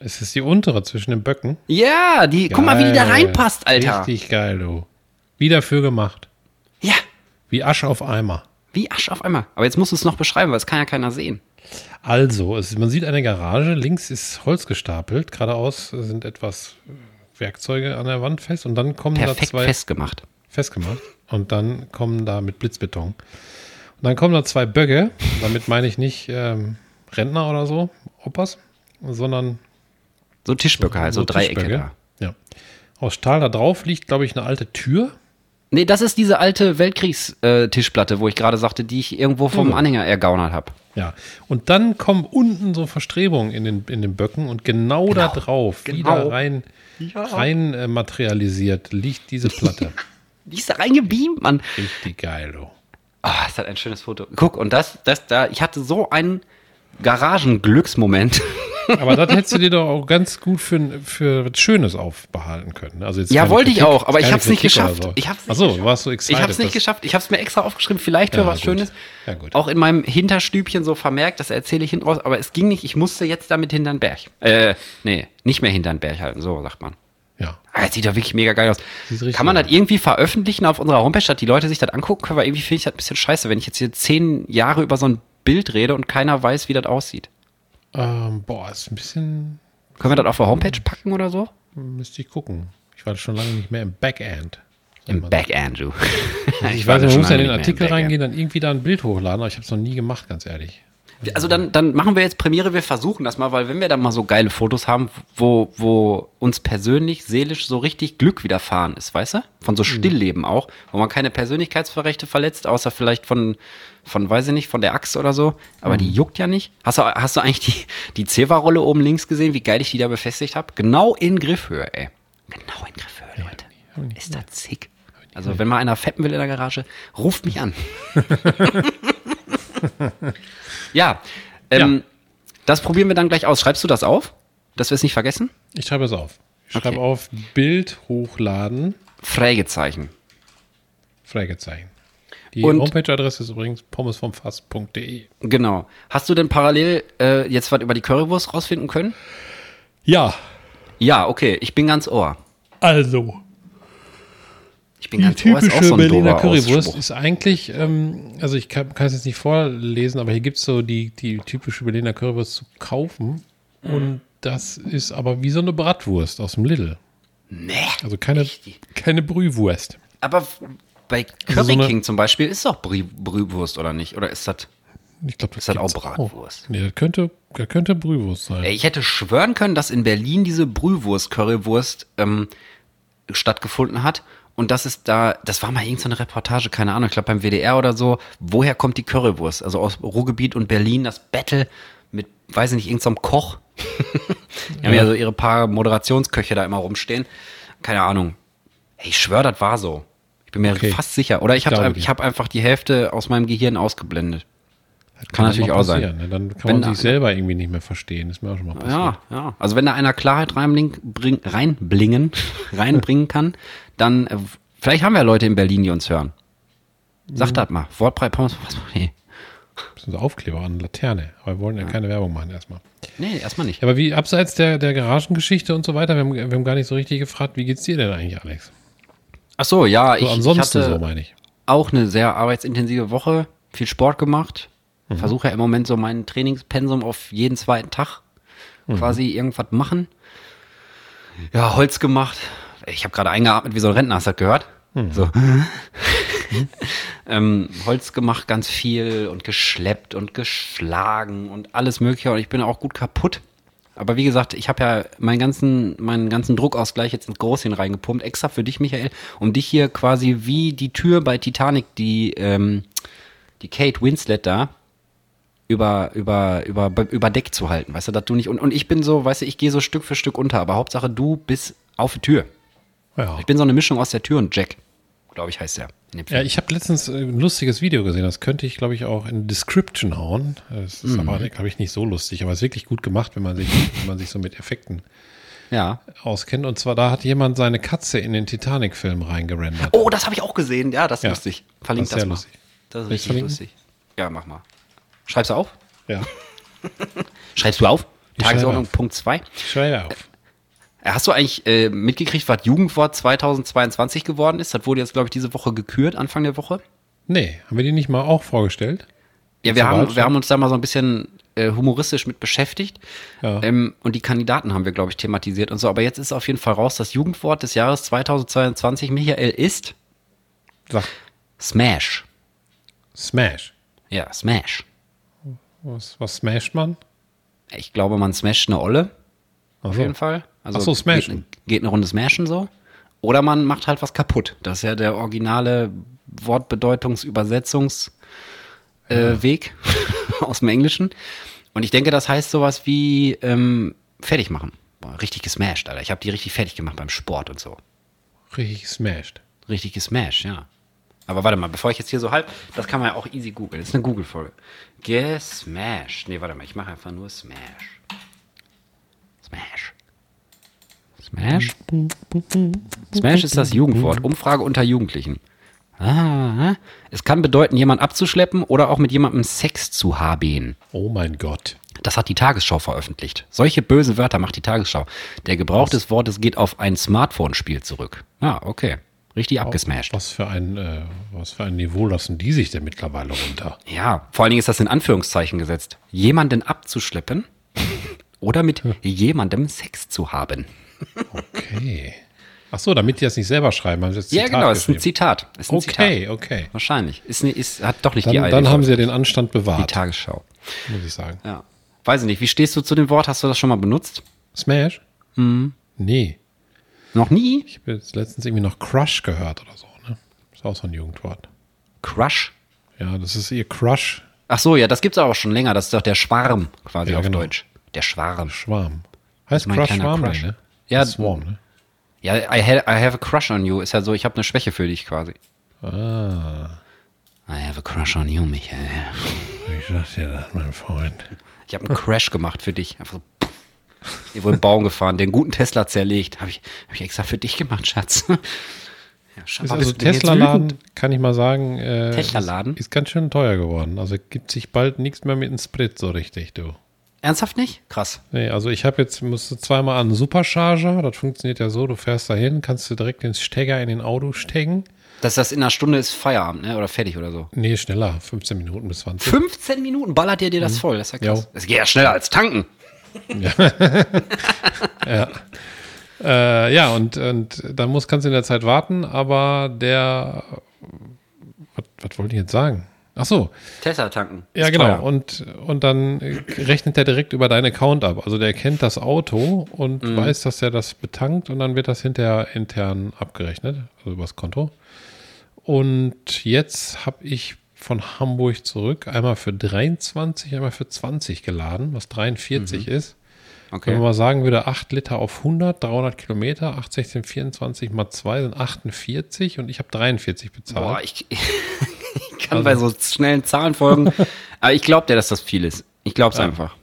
Es ist die untere zwischen den Böcken. Ja, die, guck mal, wie die da Geil. reinpasst, Alter. Richtig geil, du. Wie dafür gemacht. Ja, Wie Asche auf Eimer. Wie Asch auf einmal. Aber jetzt musst du es noch beschreiben, weil es kann ja keiner sehen. Also, es, man sieht eine Garage, links ist Holz gestapelt, geradeaus sind etwas Werkzeuge an der Wand fest und dann kommen da Perfekt zwei festgemacht. festgemacht und dann kommen da mit Blitzbeton. Und dann kommen da zwei Böcke, damit meine ich nicht ähm, Rentner oder so, Opas, sondern So Tischböcke halt, so, Dreiecke da. Ja. Aus Stahl da drauf liegt, glaube ich, eine alte Tür, Nee, das ist diese alte Weltkriegstischplatte, wo ich gerade sagte, die ich irgendwo vom Oh. Anhänger ergaunert habe. Ja. Und dann kommen unten so Verstrebungen in den, in den Böcken und genau, da drauf, genau. wieder rein, rein äh, materialisiert, liegt diese Platte. [LAUGHS] Die ist da reingebeamt, Mann. Richtig geil, du. Ah, ist halt ein schönes Foto. Guck, und das, das da, ich hatte so einen Garagenglücksmoment. [LAUGHS] Aber das hättest du dir doch auch ganz gut für, für was Schönes aufbehalten können. Also jetzt Ja, wollte ich Kritik- auch, aber ich keine hab's nicht geschafft. So. Ich hab's nicht Ach so, geschafft. warst du excited. Ich habe es nicht geschafft. Ich habe es mir extra aufgeschrieben, vielleicht für Ja, was gut. Schönes. Ja, gut. Auch in meinem Hinterstübchen so vermerkt, das erzähle ich hinten raus, aber es ging nicht. Ich musste jetzt damit hinterm Berg. Äh, nee, nicht mehr hinterm Berg halten, so sagt man. Ja. Ah, das sieht doch wirklich mega geil aus. Kann man das irgendwie veröffentlichen auf unserer Homepage, dass die Leute sich das angucken können? Weil irgendwie finde ich das ein bisschen scheiße, wenn ich jetzt hier zehn Jahre über so ein Bild rede und keiner weiß, wie das aussieht. Ähm, boah, ist ein bisschen, Können wir das auf der Homepage packen oder so? müsste ich gucken. Ich war schon lange nicht mehr im Backend. Im Backend, du. Ich, war weiß, man muss ja in den Artikel reingehen, dann irgendwie da ein Bild hochladen, aber ich habe es noch nie gemacht, ganz ehrlich. Also dann, dann machen wir jetzt Premiere, wir versuchen das mal, weil wenn wir dann mal so geile Fotos haben, wo, wo uns persönlich, seelisch so richtig Glück widerfahren ist, weißt du? Von so Stillleben auch, wo man keine Persönlichkeitsrechte verletzt, außer vielleicht von, von, weiß ich nicht, von der Axt oder so. Aber die juckt ja nicht. Hast du, hast du eigentlich die, die Zewa-Rolle oben links gesehen, wie geil ich die da befestigt habe? Genau in Griffhöhe, ey. Genau in Griffhöhe, Leute. Ist das sick. Also wenn mal einer fetten will in der Garage, ruft mich an. [LAUGHS] [LAUGHS] ja, ähm, das probieren wir dann gleich aus. Schreibst du das auf, dass wir es nicht vergessen? Ich schreibe es auf. Ich schreibe Okay. auf Bild hochladen, Fragezeichen. Fragezeichen. Die Homepage-Adresse ist übrigens pommesvomfass.de. Genau. Hast du denn parallel äh, jetzt was über die Currywurst rausfinden können? Ja, Ja, okay. Ich bin ganz Ohr. also. Ich bin Die ganz auch typische so Berliner Currywurst Ausspruch. ist eigentlich, ähm, also ich kann es jetzt nicht vorlesen, aber hier gibt es so die, die typische Berliner Currywurst zu kaufen. Mhm. Und das ist aber wie so eine Bratwurst aus dem Lidl. Nee. Also keine, keine Brühwurst. Aber bei Curry Also so King zum Beispiel ist doch Brü Brühwurst, oder nicht? Oder ist das. Ich glaube, das Ist das auch Bratwurst? Nee, das könnte, das könnte Brühwurst sein. Ich hätte schwören können, dass in Berlin diese Brühwurst-Currywurst ähm, stattgefunden hat. Und das ist da, das war mal irgendeine Reportage, keine Ahnung, ich glaube beim WDR oder so. Woher kommt die Currywurst? Also aus Ruhrgebiet und Berlin, das Battle mit, weiß ich nicht, irgendeinem Koch. die [LAUGHS] haben ja so ihre paar Moderationsköche da immer rumstehen. Keine Ahnung. Ey, ich schwöre, das war so. Ich bin mir Okay. fast sicher. Oder ich glaube habe ich hab einfach die Hälfte aus meinem Gehirn ausgeblendet. Das kann natürlich auch sein. Ne? Dann kann Wenn man da- sich selber irgendwie nicht mehr verstehen. Ist mir auch schon mal passiert. Ja, ja. Also wenn da einer Klarheit bring, reinblingen, [LAUGHS] reinbringen kann, dann äh, vielleicht haben wir ja Leute in Berlin, die uns hören. Sag das mal. Wortbreit Pommes. Was? Nee. Das sind Aufkleber an Laterne. Aber wir wollen ja keine Werbung machen erstmal. nee, erstmal nicht. Ja, aber wie abseits der, der Garagengeschichte und so weiter, wir haben, wir haben gar nicht so richtig gefragt, wie geht's dir denn eigentlich, Alex? Ach so, ja, So ich, ich ansonsten hatte so, meine ich. auch eine sehr arbeitsintensive Woche, viel Sport gemacht. Mhm. Versuche ja im Moment so mein Trainingspensum auf jeden zweiten Tag Mhm. quasi irgendwas machen. Ja, Holz gemacht. Ich habe gerade eingeatmet wie so ein Rentner, hast du das gehört? Mhm. So. [LAUGHS] ähm, Holz gemacht, ganz viel und geschleppt und geschlagen und alles mögliche und ich bin auch gut kaputt. Aber wie gesagt, ich habe ja meinen ganzen, meinen ganzen Druckausgleich jetzt ins Großchen reingepumpt, extra für dich, Michael, um dich hier quasi wie die Tür bei Titanic, die, ähm, die Kate Winslet da, über, über, über, überdeckt zu halten, weißt du, dass du nicht, und, und ich bin so, weißt du, ich gehe so Stück für Stück unter, aber Hauptsache du bist auf die Tür. Ja. Ich bin so eine Mischung aus der Tür und Jack, glaube ich, heißt der. Ja, ich habe letztens äh, ein lustiges Video gesehen, das könnte ich, glaube ich, auch in Description hauen. Das ist Mhm. aber, glaube ich, nicht so lustig, aber es ist wirklich gut gemacht, wenn man sich, [LAUGHS] wenn man sich so mit Effekten ja. auskennt. Und zwar, da hat jemand seine Katze in den Titanic-Film reingerendert. Oh, das habe ich auch gesehen. Ja, das ist Ja. lustig. Verlink Das das, mal. lustig. Das ist richtig lustig. Ja, mach mal. Schreibst du auf? Ja, [LAUGHS] Schreibst du auf? Ich Tagesordnung auf. Punkt 2. ich schreibe auf. Hast du eigentlich äh, mitgekriegt, was Jugendwort 2022 geworden ist? Das wurde jetzt, glaube ich, diese Woche gekürt, Anfang der Woche. Nee, haben wir die nicht mal auch vorgestellt? Ja, wir haben, wir haben uns da mal so ein bisschen äh, humoristisch mit beschäftigt. Ja. Ähm, und die Kandidaten haben wir, glaube ich, thematisiert und so. Aber jetzt ist auf jeden Fall raus, das Jugendwort des Jahres 2022, Michael, ist Sag, Smash. Smash. Ja, Smash. Was, was smasht man? Ich glaube, man smasht eine Olle. Auf so. jeden Fall. Also Ach so, smashen. Geht, geht eine Runde smashen so. Oder man macht halt was kaputt. Das ist ja der originale Wortbedeutungs-Übersetzungsweg äh, Weg [LAUGHS] aus dem Englischen. Und ich denke, das heißt sowas wie ähm, fertig machen. Boah, richtig gesmashed, Alter. Ich habe die richtig fertig gemacht beim Sport und so. Richtig smashed. Richtig gesmashed, ja. Aber warte mal, bevor ich jetzt hier so halb, das kann man ja auch easy googeln. Das ist eine Google-Folge. Gesmashed. Nee, warte mal, ich mache einfach nur Smash. Smash. Smash? Smash ist das Jugendwort. Umfrage unter Jugendlichen. Ah, es kann bedeuten, jemand abzuschleppen oder auch mit jemandem Sex zu haben. Oh mein Gott. Das hat die Tagesschau veröffentlicht. Solche böse Wörter macht die Tagesschau. Der Gebrauch des Wortes geht auf ein Smartphone-Spiel zurück. Ah, okay. Richtig abgesmashed. Was für ein, äh, was für ein Niveau lassen die sich denn mittlerweile runter? Ja, vor allen Dingen ist das in Anführungszeichen gesetzt. Jemanden abzuschleppen oder mit [LAUGHS] jemandem Sex zu haben. Okay. Ach so, damit die das nicht selber schreiben. Haben sie das Ja, Zitat genau, ist ein. Zitat. Ist ein Okay, Zitat. okay. Wahrscheinlich. Ist, ne- ist, hat doch nicht die Dann, Eile. dann haben sie ja die den Anstand bewahrt, Tagesschau. muss ich sagen. Ja. Weiß ich nicht. Wie stehst du zu dem Wort? Hast du das schon mal benutzt? Smash? Mhm. Nee. Noch nie? Ich habe jetzt letztens irgendwie noch Crush gehört oder so. Ne? Ist auch so ein Jugendwort. Crush? Ja, das ist ihr Crush, Ach so, ja, das gibt's auch schon länger. Das ist doch der Schwarm quasi Ja, auf genau. Deutsch. Der Schwarm. Schwarm. Heißt Crush Schwarm, Crush. Ne? Ja, Swarm, ne? Ja, I, ha I have a crush on you. Ist ja so, ich habe eine Schwäche für dich quasi. Ah, I have a crush on you, Michael. ich sag dir das, mein Freund. Ich habe einen Crash gemacht für dich. Einfach so, pff. Ihr wurde einen Baum gefahren, den guten Tesla zerlegt. Habe ich, hab ich extra für dich gemacht, Schatz. [LAUGHS] Ja, scheinbar also Tesla-Laden, kann ich mal sagen, äh, Tesla-Laden? Ist, ist ganz schön teuer geworden. Also gibt sich bald nichts mehr mit dem Sprit so richtig, du. Ernsthaft nicht? Krass. Nee, also ich habe jetzt, musste zweimal an einen Supercharger, das funktioniert ja so, du fährst dahin, kannst du direkt den Stecker in den Auto stecken. Dass das in einer Stunde ist Feierabend, ne? Oder fertig oder so. Nee, schneller, 15 Minuten bis 20. 15 Minuten ballert ihr dir das voll. Das ist ja krass. Jo. Das geht ja schneller als tanken. [LAUGHS] Äh, ja, und, und dann muss, kannst du in der Zeit warten, aber der, was, was wollte ich jetzt sagen? Ach so, Tesla tanken. ja genau. teuer. Und, und dann rechnet er direkt über deinen Account ab. Also der kennt das Auto und Mhm. weiß, dass er das betankt und dann wird das hinterher intern abgerechnet, also übers Konto. Und jetzt habe ich von Hamburg zurück einmal für 23, einmal für 20 geladen, was 43 ist. Wenn man Okay. mal sagen würde, 8 Liter auf 100, 300 Kilometer, 8, 16, 24 mal 2 sind 48 und ich habe 43 bezahlt. Boah, ich, [LAUGHS] ich kann bei so schnellen Zahlen folgen. [LAUGHS] aber ich glaube dir, dass das viel ist. Ich glaube es einfach.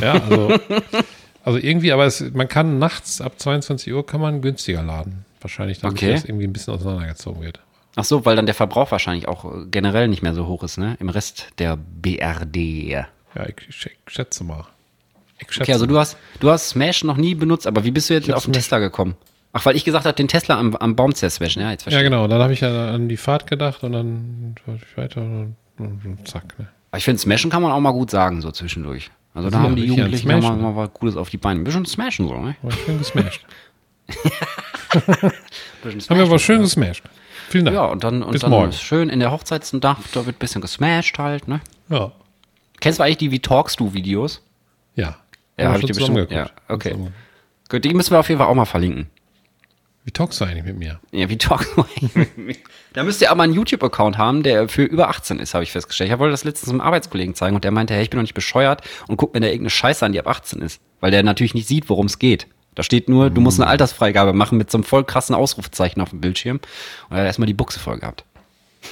Ja, also, [LAUGHS] also irgendwie, aber es, man kann nachts ab 22 Uhr kann man günstiger laden. Wahrscheinlich, damit Okay. das irgendwie ein bisschen auseinandergezogen wird. Ach so, weil dann der Verbrauch wahrscheinlich auch äh, generell nicht mehr so hoch ist, ne? Im Rest der BRD. Ja, ich, ich schätze mal. Ich schätze Okay, also du hast, du hast Smash noch nie benutzt, aber wie bist du jetzt auf den Tesla gekommen? Ach, weil ich gesagt habe, den Tesla am, am Baum zersmashen. Ja, jetzt Ja, verstehe genau. Dann habe ich ja an die Fahrt gedacht und dann war ich weiter und, und, und zack. Ne? Aber ich finde, Smashen kann man auch mal gut sagen, so zwischendurch. Also da Ja, haben die Jugendlichen mal, Smashen. mal was Gutes auf die Beine. Ein bisschen Smashen so, ne? War schön gesmashed. [LAUGHS] [LAUGHS] Bisschen Haben wir Smashen. aber schön gesmashed. Vielen Dank. Ja, und dann, und Bis dann morgen. schön in der Hochzeitsnacht, da wird ein bisschen gesmashed halt, ne? Ja. Kennst du eigentlich die Wie Talkst du Videos? Ja. Ja, Haben wir hab ich dir bestimmt- ja, okay. Gut, die müssen wir auf jeden Fall auch mal verlinken. Wie talkst du eigentlich mit mir? Ja, wie talkst du eigentlich mit mir? Da müsst ihr aber einen YouTube-Account haben, der für über 18 ist, habe ich festgestellt. Ich wollte das letztens einem Arbeitskollegen zeigen und der meinte, hey, ich bin doch nicht bescheuert und guck mir da irgendeine Scheiße an, die ab 18 ist. Weil der natürlich nicht sieht, worum es geht. Da steht nur, du musst eine Altersfreigabe machen mit so einem voll krassen Ausrufezeichen auf dem Bildschirm. Und er hat erstmal die Buchse voll gehabt.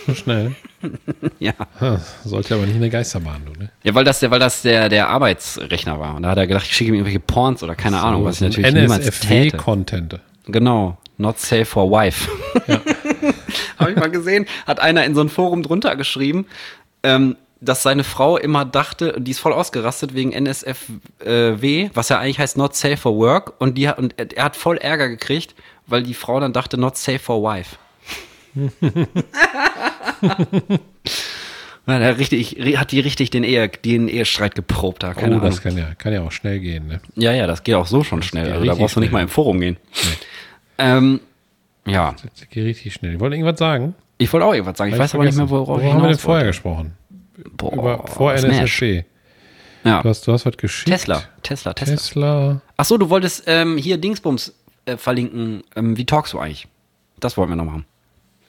So schnell. [LAUGHS] Ja. Ha, sollte aber nicht eine Geisterbahn, du, ne? Ja, weil das der, weil das der, der Arbeitsrechner war. Und da hat er gedacht, ich schicke ihm irgendwelche Porns oder keine Ahnung, was ich natürlich niemals täte. NSFW-Content. Genau, not safe for wife. Ja. [LAUGHS] Habe ich mal gesehen, hat einer in so ein Forum drunter geschrieben, ähm, dass seine Frau immer dachte, die ist voll ausgerastet wegen NSFW, was ja eigentlich heißt not safe for work. Und, die, hat- und er hat voll Ärger gekriegt, weil die Frau dann dachte not safe for wife. [LAUGHS] Ja, der richtig, hat die richtig den, Ehe, den Ehestreit geprobt da, keine oh, Ahnung. das kann ja, kann ja auch schnell gehen, ne? Ja, ja, das geht auch so schon schnell. Also da brauchst du nicht schnell. mal im Forum gehen. Ähm, ja, Das geht richtig schnell. Ich wollte irgendwas sagen. ich wollte auch irgendwas sagen. Ich Hab weiß aber nicht mehr, worauf ich Worüber haben wir denn vorher gesprochen? Boah, Über, vor. NSFW. Ja. Du hast, du hast was geschickt. Tesla, Tesla, Tesla. Tesla. Ach so, du wolltest ähm, hier Dingsbums äh, verlinken. Ähm, wie talkst du eigentlich? Das wollten wir noch machen.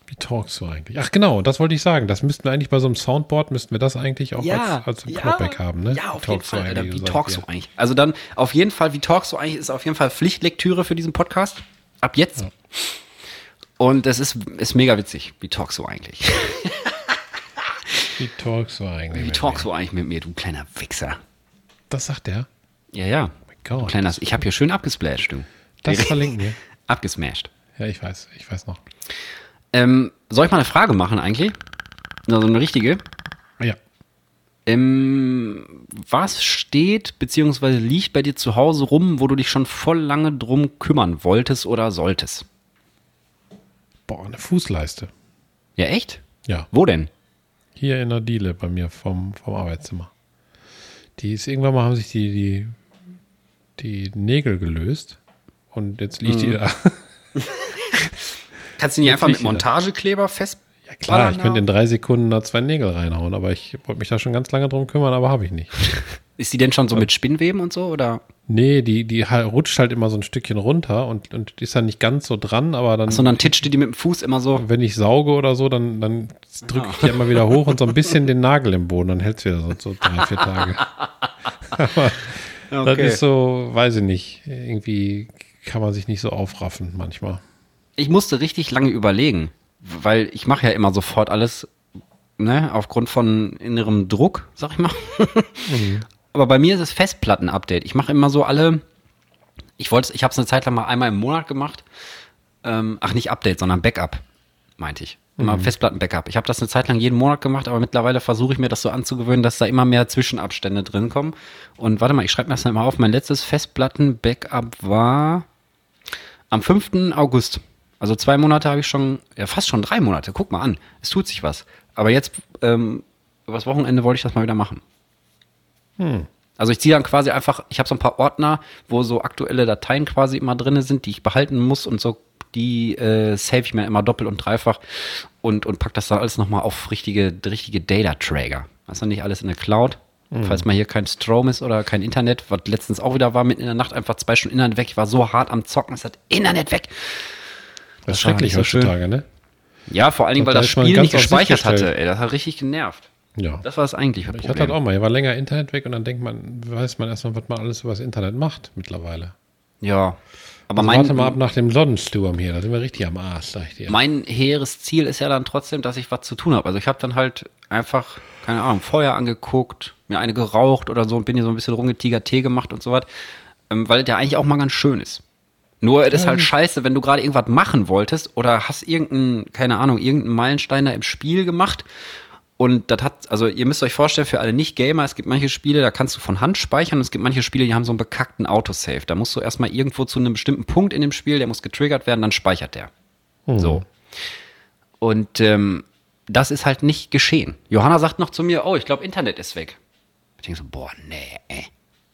Wie talkst du eigentlich? Ach genau, das wollte ich sagen. Das müssten wir eigentlich bei so einem Soundboard, müssten wir das eigentlich auch als, als ja, haben, ne? Ja, auf Wie jeden Fall. Alter, wie talkst du eigentlich? Also dann auf jeden Fall, wie talkst du eigentlich, ist auf jeden Fall Pflichtlektüre für diesen Podcast. Ab jetzt. Und es ist, ist mega witzig. Wie talkst du eigentlich? [LAUGHS] Wie talkst du eigentlich? Wie mir? du eigentlich mit mir, du kleiner Wichser? Das sagt der. Ja, ja. Oh mein Gott. Kleiner, ich habe hier schön abgesplasht, du. Das verlinken wir. [LAUGHS] Abgesmashed. Ja, ich weiß, ich weiß noch. Ähm, soll ich mal eine Frage machen eigentlich? Also eine richtige. Ja. Ähm, was steht bzw. liegt bei dir zu Hause rum, wo du dich schon voll lange drum kümmern wolltest oder solltest? Boah, eine Fußleiste. Ja, echt? Ja. Wo denn? Hier in der Diele bei mir vom, vom Arbeitszimmer. Die ist irgendwann mal haben sich die, die, die Nägel gelöst. Und jetzt liegt Mhm. die da. Kannst du nicht einfach mit. Montagekleber fest? Ja klar, ich könnte in drei Sekunden da zwei Nägel reinhauen, aber ich wollte mich da schon ganz lange drum kümmern, aber habe ich nicht. Ist die denn schon so mit Spinnweben und so? Oder? Nee, die, die rutscht halt immer so ein Stückchen runter und, und ist dann nicht ganz so dran, aber dann, Sondern titscht die die mit dem Fuß immer so? wenn ich sauge oder so, dann, dann drücke ich die immer wieder hoch und so ein bisschen den Nagel im Boden, dann hält es wieder so, so drei, vier Tage. [LAUGHS] aber das ist so, weiß ich nicht, irgendwie kann man sich nicht so aufraffen manchmal. Ich musste richtig lange überlegen, weil ich mache ja immer sofort alles, ne, aufgrund von innerem Druck, sag ich mal. Aber bei mir ist es Festplatten-Update. Ich mache immer so alle, ich wollte, ich habe es eine Zeit lang mal einmal im Monat gemacht. Ähm, ach, nicht Update, sondern Backup, meinte ich. Immer Festplatten-Backup. Ich habe das eine Zeit lang jeden Monat gemacht, aber mittlerweile versuche ich mir das so anzugewöhnen, dass da immer mehr Zwischenabstände drin kommen. Und warte mal, ich schreibe mir das mal auf. Mein letztes Festplatten-Backup war am 5. August. Also zwei Monate habe ich schon, ja fast schon drei Monate. Guck mal an, es tut sich was. Aber jetzt, ähm, übers Wochenende wollte ich das mal wieder machen. Also ich ziehe dann quasi einfach, ich habe so ein paar Ordner, wo so aktuelle Dateien quasi immer drin sind, die ich behalten muss und so, die äh, save ich mir immer doppelt und dreifach und, und pack das dann alles nochmal auf richtige, richtige Data-Träger. Also nicht alles in der Cloud. Falls mal hier kein Strom ist oder kein Internet, was letztens auch wieder war, mitten in der Nacht einfach zwei Stunden Internet weg. Ich war so hart am Zocken, es hat Internet weg. Das ist war schrecklich so schön. heutzutage, ne? Ja, vor allen Dingen, weil Da das ist Spiel nicht gespeichert hatte. Ey, das hat richtig genervt. Ja. Das war das eigentliche Ich Problem. hatte halt auch mal, hier war länger Internet weg und dann denkt man, weiß man erstmal, was man alles über das Internet macht mittlerweile. ja. Aber Also mein, warte mal ab nach dem Sonnensturm hier, da sind wir richtig am Arsch, sag ich dir. mein hehres Ziel ist ja dann trotzdem, dass ich was zu tun habe. Also ich habe dann halt einfach, keine Ahnung, Feuer angeguckt, mir eine geraucht oder so und bin hier so ein bisschen rumgetigert, Tee gemacht und so was. Ähm, weil der eigentlich auch mal ganz schön ist. Nur es ist halt scheiße, wenn du gerade irgendwas machen wolltest oder hast irgendeinen, keine Ahnung, irgendeinen Meilenstein da im Spiel gemacht. Und das hat, also ihr müsst euch vorstellen, für alle Nicht-Gamer, es gibt manche Spiele, da kannst du von Hand speichern und es gibt manche Spiele, die haben so einen bekackten Autosave. Da musst du erstmal irgendwo zu einem bestimmten Punkt in dem Spiel, der muss getriggert werden, dann speichert der. So. Und ähm, das ist halt nicht geschehen. Johanna sagt noch zu mir, oh, ich glaube, Internet ist weg. Ich denke so, boah, nee,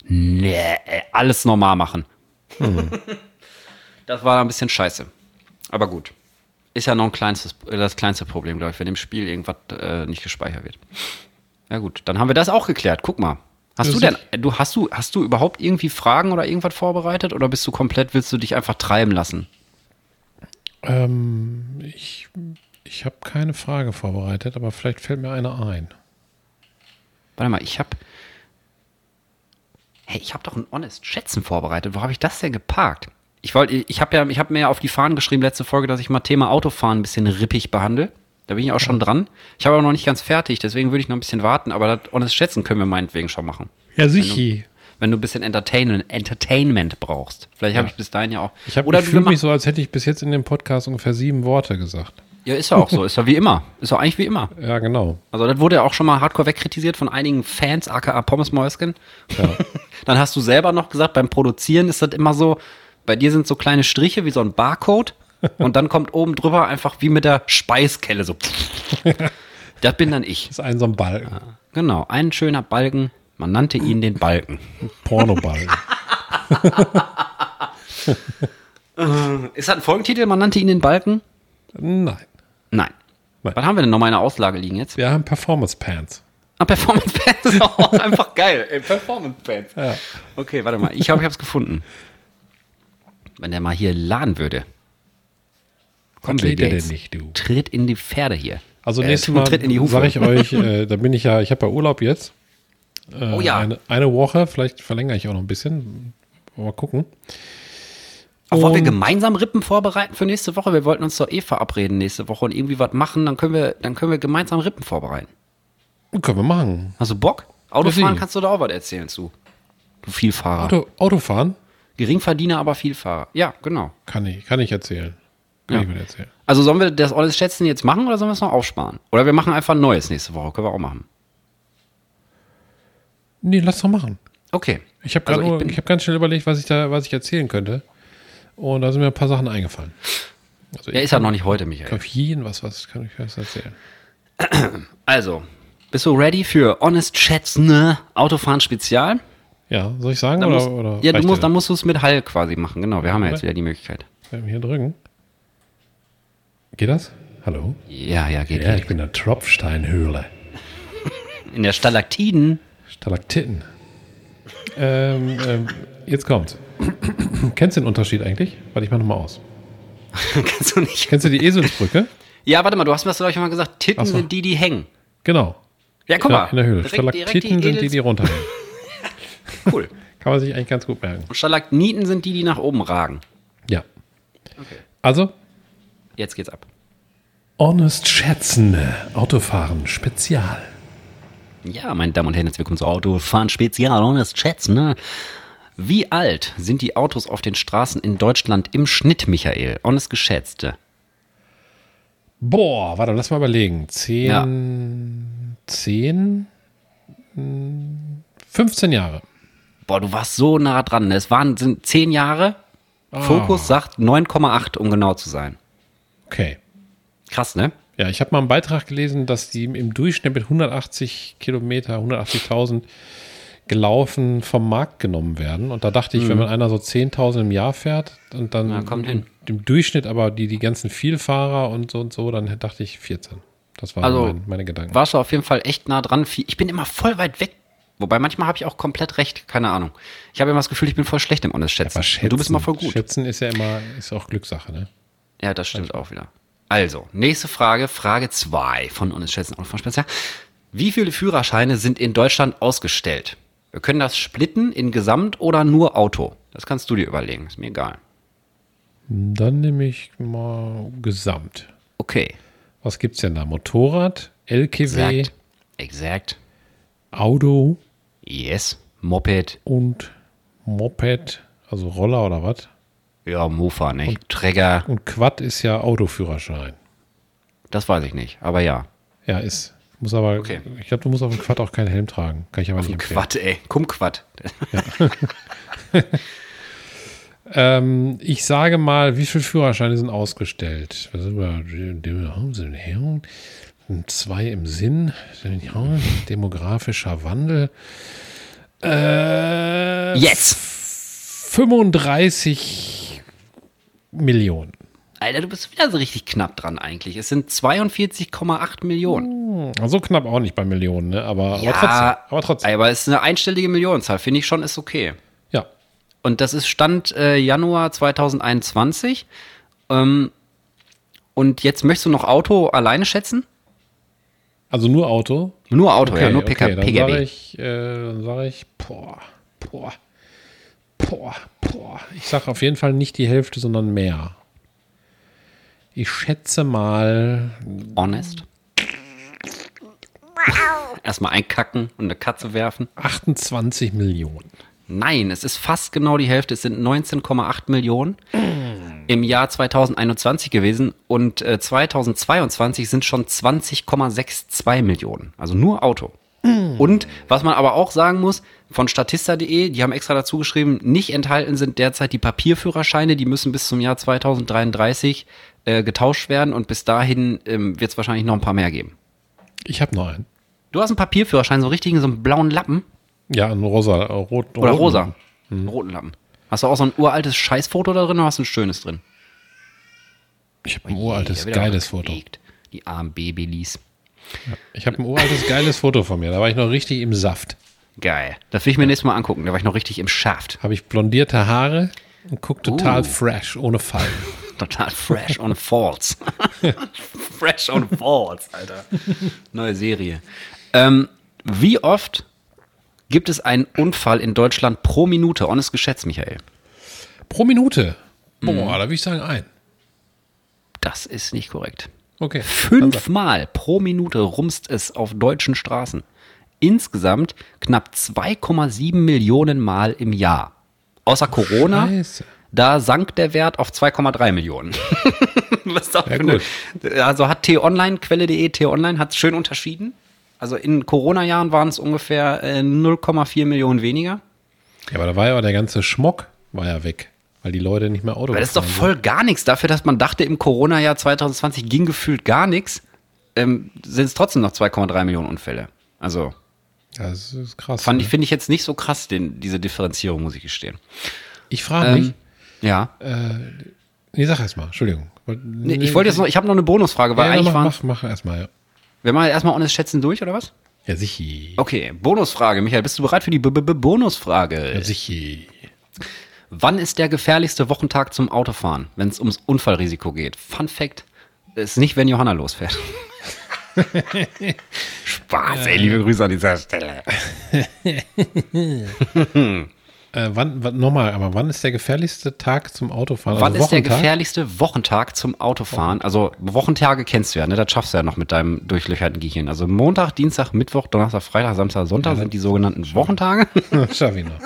nee, alles normal machen. [LAUGHS] das war ein bisschen scheiße. Aber gut. Ist ja noch ein kleinstes, äh, das kleinste Problem, glaube ich, wenn im Spiel irgendwas äh, nicht gespeichert wird. Ja gut, dann haben wir das auch geklärt. Guck mal. Hast du denn, du hast du, hast du überhaupt irgendwie Fragen oder irgendwas vorbereitet oder bist du komplett, willst du dich einfach treiben lassen? Ähm, ich ich habe keine Frage vorbereitet, aber vielleicht fällt mir eine ein. Warte mal, ich habe. Hey, ich habe doch ein Honest Schätzen vorbereitet. Wo habe ich das denn geparkt? Ich wollte, ich habe ja, ich habe mir ja auf die Fahnen geschrieben letzte Folge, dass ich mal Thema Autofahren ein bisschen rippig behandle. Da bin ich auch schon dran. Ich habe aber noch nicht ganz fertig, deswegen würde ich noch ein bisschen warten. Aber das Honest Schätzen können wir meinetwegen schon machen. Ja, sicher. Wenn du ein bisschen Entertainment, Entertainment brauchst. Vielleicht habe ich bis dahin ja auch. Ich, hab- Oder ich wir fühle mich so, als hätte ich bis jetzt in dem Podcast ungefähr sieben Worte gesagt. Ja, ist ja auch so. Ist ja wie immer. Ist ja eigentlich wie immer. Ja, genau. Also das wurde ja auch schon mal hardcore wegkritisiert von einigen Fans, aka Pommes Mäuschen. [LAUGHS] Dann hast du selber noch gesagt, beim Produzieren ist das immer so, bei dir sind so kleine Striche wie so ein Barcode und dann kommt oben drüber einfach wie mit der Speiskelle so. [LAUGHS] Das bin dann ich. Das ist ein so ein Balken. Genau, ein schöner Balken. Man nannte ihn den Balken. Pornobalken. [LAUGHS] [LAUGHS] Ist das ein Folgentitel? Man nannte ihn den Balken? Nein. Nein. Nein. Was haben wir denn noch in der Auslage liegen jetzt? Wir haben Performance Pants. Ah, Performance Pants ist auch einfach geil. Ey, Performance Pants. Ja. Okay, warte mal. Ich habe ich hab's gefunden. Wenn der mal hier laden würde. Komm, Was der denn nicht, du? Tritt in die Pferde hier. Also Äh, nächstes Mal sage ich [LAUGHS] euch, äh, da bin ich ja, ich habe ja Urlaub jetzt. Äh, Oh ja. Eine, eine Woche, vielleicht verlängere ich auch noch ein bisschen. Mal gucken. Auch wollen wir gemeinsam Rippen vorbereiten für nächste Woche? Wir wollten uns doch eh verabreden nächste Woche und irgendwie was machen, dann können wir, dann können wir gemeinsam Rippen vorbereiten. Können wir machen. Hast du Bock? Autofahren kannst du da auch was erzählen zu. Du Vielfahrer. Auto, Autofahren Geringverdiener, aber Vielfahrer. Ja, genau. kann ich, kann ich erzählen. Kann Ja. ich mir erzählen. Also sollen wir das alles schätzen jetzt machen oder sollen wir es noch aufsparen? Oder wir machen einfach ein neues nächste Woche. Können wir auch machen. Nee, lass doch machen. Okay. Ich habe Also gerade ich nur- bin- ich habe ganz schnell überlegt, was ich da, was ich erzählen könnte. Und da sind mir ein paar Sachen eingefallen. Also Ja, ist ja noch nicht heute, Michael. kann auf jeden was, was kann ich was erzählen. Also, bist du ready für Honest Chats, ne? Autofahren Spezial? Ja, soll ich sagen Dann oder, musst, oder ja, du musst, dann musst du es mit Hall quasi machen. Genau, wir haben ja jetzt wieder die Möglichkeit. das? Hier drücken. Geht das? Hallo? Ja, ja, geht. Ja, geht. ich bin in der Tropfsteinhöhle. In der Stalaktiden. Stalaktiten. ähm, ähm, jetzt kommt's. [CLEARS THROAT] Kennst du den Unterschied eigentlich? Warte, ich mach nochmal aus. [LAUGHS] Kannst du nicht. Kennst du die Eselsbrücke? Ja, warte mal, du hast mir das, glaube ich, mal gesagt. Titten so. sind die, die hängen. Genau. Ja, guck mal. in der Höhle. Direkt- direkt Stalaktiten sind die, die runterhängen. [LAUGHS] Cool. [LAUGHS] Kann man sich eigentlich ganz gut merken. Und Stalagniten sind die, die nach oben ragen. Ja. Also, Jetzt geht's ab. Honest Schätzen, Autofahren Spezial. Ja, meine Damen und Herren, jetzt willkommen zu Autofahren Spezial. Honest Chats, ne? Wie alt sind die Autos auf den Straßen in Deutschland im Schnitt, Michael? Honest geschätzte. Boah, warte, lass mal überlegen. 10, 10, 15 Jahre. Boah, du warst so nah dran. ne? Es waren sind zehn Jahre. Fokus sagt 9,8, um genau zu sein. Okay. Krass, ne? Ja, ich habe mal einen Beitrag gelesen, dass die im Durchschnitt mit 180 Kilometer, 180.000 gelaufen vom Markt genommen werden. Und da dachte ich, wenn man einer so 10.000 im Jahr fährt und dann Ja, kommt hin. im Durchschnitt aber die, die ganzen Vielfahrer und so und so, dann dachte ich 14. Das waren Also, mein, meine Gedanken. Warst du auf jeden Fall echt nah dran. Ich bin immer voll weit weg. Wobei manchmal habe ich auch komplett recht. Keine Ahnung. Ich habe immer das Gefühl, ich bin voll schlecht im Honest Schätzen. Aber Und du bist immer voll gut. Schätzen ist ja immer, ist auch Glückssache, ne? Ja, das stimmt auch wieder. Also, nächste Frage, Frage 2 von Honest Schätzen und von Spezial. Wie viele Führerscheine sind in Deutschland ausgestellt? Wir können das splitten in Gesamt oder nur Auto. Das kannst du dir überlegen, ist mir egal. Dann nehme ich mal Gesamt. Okay. Was gibt's denn da? Motorrad, LKW, Exakt. Exakt. Auto Yes. Moped. und Moped, also Roller oder was? Ja, Mofa, nicht? Träger. Und Quad ist ja Autoführerschein. Das weiß ich nicht, aber ja. Ja, ist. Muss aber, Okay. ich glaube, du musst auf dem Quad auch keinen Helm tragen. Kann ich aber nicht empfehlen. Quad, ey. Kumquad. Ähm, ich sage mal, wie viele Führerscheine sind ausgestellt? Was sind wir? Zwei im Sinn. Ja, demografischer Wandel. Äh, Jetzt! 35 Millionen. Alter, du bist wieder so richtig knapp dran eigentlich. Es sind 42,8 Millionen. Hm, So knapp auch nicht bei Millionen, ne? aber, Ja, aber trotzdem. Aber trotzdem. Aber es ist eine einstellige Millionenzahl, finde ich schon, ist okay. Ja. Und das ist Stand äh, Januar 2021. Ähm, und jetzt möchtest du noch Auto alleine schätzen? Also nur Auto. Nur Auto, ja, nur okay, PK, dann sage PKW. ich, äh, dann sage ich, boah, boah, boah, boah. Ich sage auf jeden Fall nicht die Hälfte, sondern mehr. Ich schätze mal, Honest. [LAUGHS] Erstmal einkacken und eine Katze werfen. 28 Millionen. Nein, es ist fast genau die Hälfte. Es sind 19,8 Millionen im Jahr 2021 gewesen und äh, 2022 sind schon 20,62 Millionen. Also nur Auto. Und was man aber auch sagen muss, von statista.de, die haben extra dazu geschrieben, nicht enthalten sind derzeit die Papierführerscheine, die müssen bis zum Jahr 2033 äh, getauscht werden und bis dahin ähm, wird es wahrscheinlich noch ein paar mehr geben. Ich habe noch einen. Du hast einen Papierführerschein, so richtig in so einem blauen Lappen Ja, ein rosa, äh, rot, oder roten. rosa, einen roten Lappen. Hast du auch so ein uraltes Scheißfoto da drin oder hast du ein schönes drin? Ich habe ein uraltes, Ja, geiles Foto. Die armen Babylys. Ich habe ein uraltes, geiles Foto von mir. Da war ich noch richtig im Saft. Geil. Das will ich mir nächstes Mal angucken. Da war ich noch richtig im Schaft. Habe ich blondierte Haare und guck total Uh. fresh, ohne Fallen. [LAUGHS] Total fresh on falls. [LAUGHS] fresh on falls, Alter. Neue Serie. Ähm, wie oft gibt es einen Unfall in Deutschland pro Minute? Honest geschätzt, Michael. Pro Minute. Boah, Mhm. da würde ich sagen ein. Das ist nicht korrekt. Okay. Fünfmal pro Minute rumst es auf deutschen Straßen. Insgesamt knapp 2,7 Millionen Mal im Jahr. Außer Corona, Scheiße. da sank der Wert auf 2,3 Millionen. [LAUGHS] Was das Ja, eine, also hat T-Online, Quelle.de, T-Online hat es schön unterschieden. Also in Corona-Jahren waren es ungefähr äh, 0,4 Millionen weniger. Ja, aber da war ja der ganze Schmock war ja weg, weil die Leute nicht mehr Auto Aber das ist doch voll gar nichts. Dafür, dass man dachte, im Corona-Jahr 2020 ging gefühlt gar nichts, ähm, sind es trotzdem noch 2,3 Millionen Unfälle. Also sind. Ja, das ist krass. fand ne? ich, finde ich jetzt nicht so krass, den, diese Differenzierung, muss ich gestehen. ich frage mich, Ähm, ja. nee, sag erst mal, Entschuldigung. Nee, ich wollte jetzt noch, ich habe noch eine Bonusfrage, weil ja, eigentlich mach, waren, mach, mach erstmal, ja. Wir machen erstmal ohne Schätzen durch, oder was? Ja, sicher. Okay, Bonusfrage. Michael, bist du bereit für die B -B -B Bonusfrage? Ja, sicher. Wann ist der gefährlichste Wochentag zum Autofahren, wenn es ums Unfallrisiko geht? Fun Fact, ist nicht, wenn Johanna losfährt. [LAUGHS] Spaß, ey, liebe Grüße an dieser Stelle. [LAUGHS] [LAUGHS] Äh, wann, wann, nochmal, aber wann ist der gefährlichste Tag zum Autofahren? Wann Also ist der gefährlichste Wochentag zum Autofahren? Also Wochentage kennst du ja, ne? Das schaffst du ja noch mit deinem durchlöcherten Gehirn. Also Montag, Dienstag, Mittwoch, Donnerstag, Freitag, Samstag, Sonntag sind die sogenannten Wochentage. [LAUGHS] Schaff ich noch. [LAUGHS]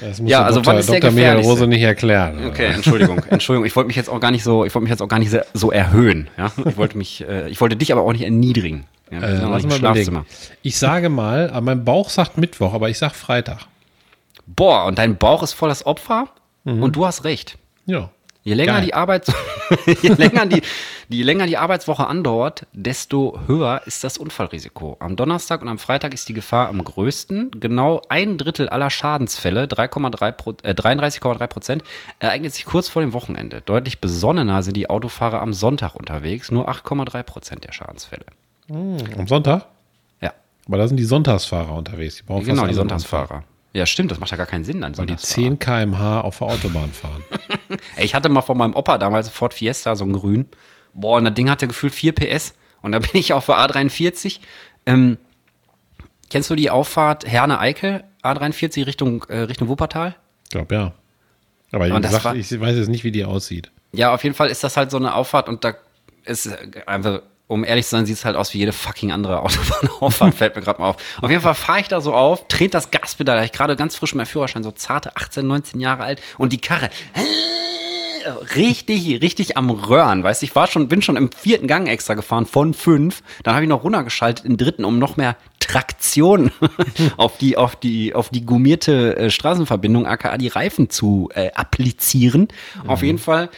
Das muss Ja, also Dr. wann ist der Dr. Michael? Rose nicht erklären. Okay, Entschuldigung, [LAUGHS] Entschuldigung. Ich wollte mich jetzt auch gar nicht so, ich wollte mich jetzt auch gar nicht so, erhöhen. Ja? Ich wollte mich, äh, ich wollte dich aber auch nicht erniedrigen. Ja, Äh, lass im mal Schlafzimmer. Ich sage mal, mein Bauch sagt Mittwoch, aber ich sag Freitag. Boah, und dein Bauch ist voll das Opfer und du hast recht. Ja. Je länger Geil. die Arbeits [LAUGHS] je länger die, je länger die Arbeitswoche andauert, desto höher ist das Unfallrisiko. Am Donnerstag und am Freitag ist die Gefahr am größten. Genau ein Drittel aller Schadensfälle, 3,3 Pro- äh, 33,3 Prozent, ereignet sich kurz vor dem Wochenende. Deutlich besonnener sind die Autofahrer am Sonntag unterwegs, nur 8,3 Prozent der Schadensfälle. Am Sonntag? Ja, Aber da sind die Sonntagsfahrer unterwegs. Die brauchen genau, die Sonntagsfahrer. Ja, stimmt, das macht ja gar keinen Sinn dann. Weil die Sonntagsfahrer. 10 km/h auf der Autobahn fahren. [LAUGHS] Ich hatte mal von meinem Opa damals Ford Fiesta, so ein grün. Boah, und das Ding hatte gefühlt 4 PS. Und da bin ich auf der A43. Ähm, kennst du die Auffahrt Herne-Eickel, A43 Richtung, äh, Richtung Wuppertal? Ich glaube, ja. Aber ich, sag, war- ich weiß jetzt nicht, wie die aussieht. Ja, auf jeden Fall ist das halt so eine Auffahrt und da ist äh, einfach, um ehrlich zu sein, sieht es halt aus wie jede fucking andere Autobahnauffahrt, [LAUGHS] fällt mir gerade mal auf. Auf jeden Fall fahre ich da so auf, trete das Gaspedal, da ich gerade ganz frisch mein Führerschein, so zarte 18, 19 Jahre alt und die Karre richtig, richtig am Röhren, weißt du, ich war schon, bin schon im vierten Gang extra gefahren von fünf, dann habe ich noch runtergeschaltet im dritten, um noch mehr Traktion [LAUGHS] auf die, auf die, auf die gummierte äh, Straßenverbindung, aka die Reifen zu äh, applizieren. Auf jeden Fall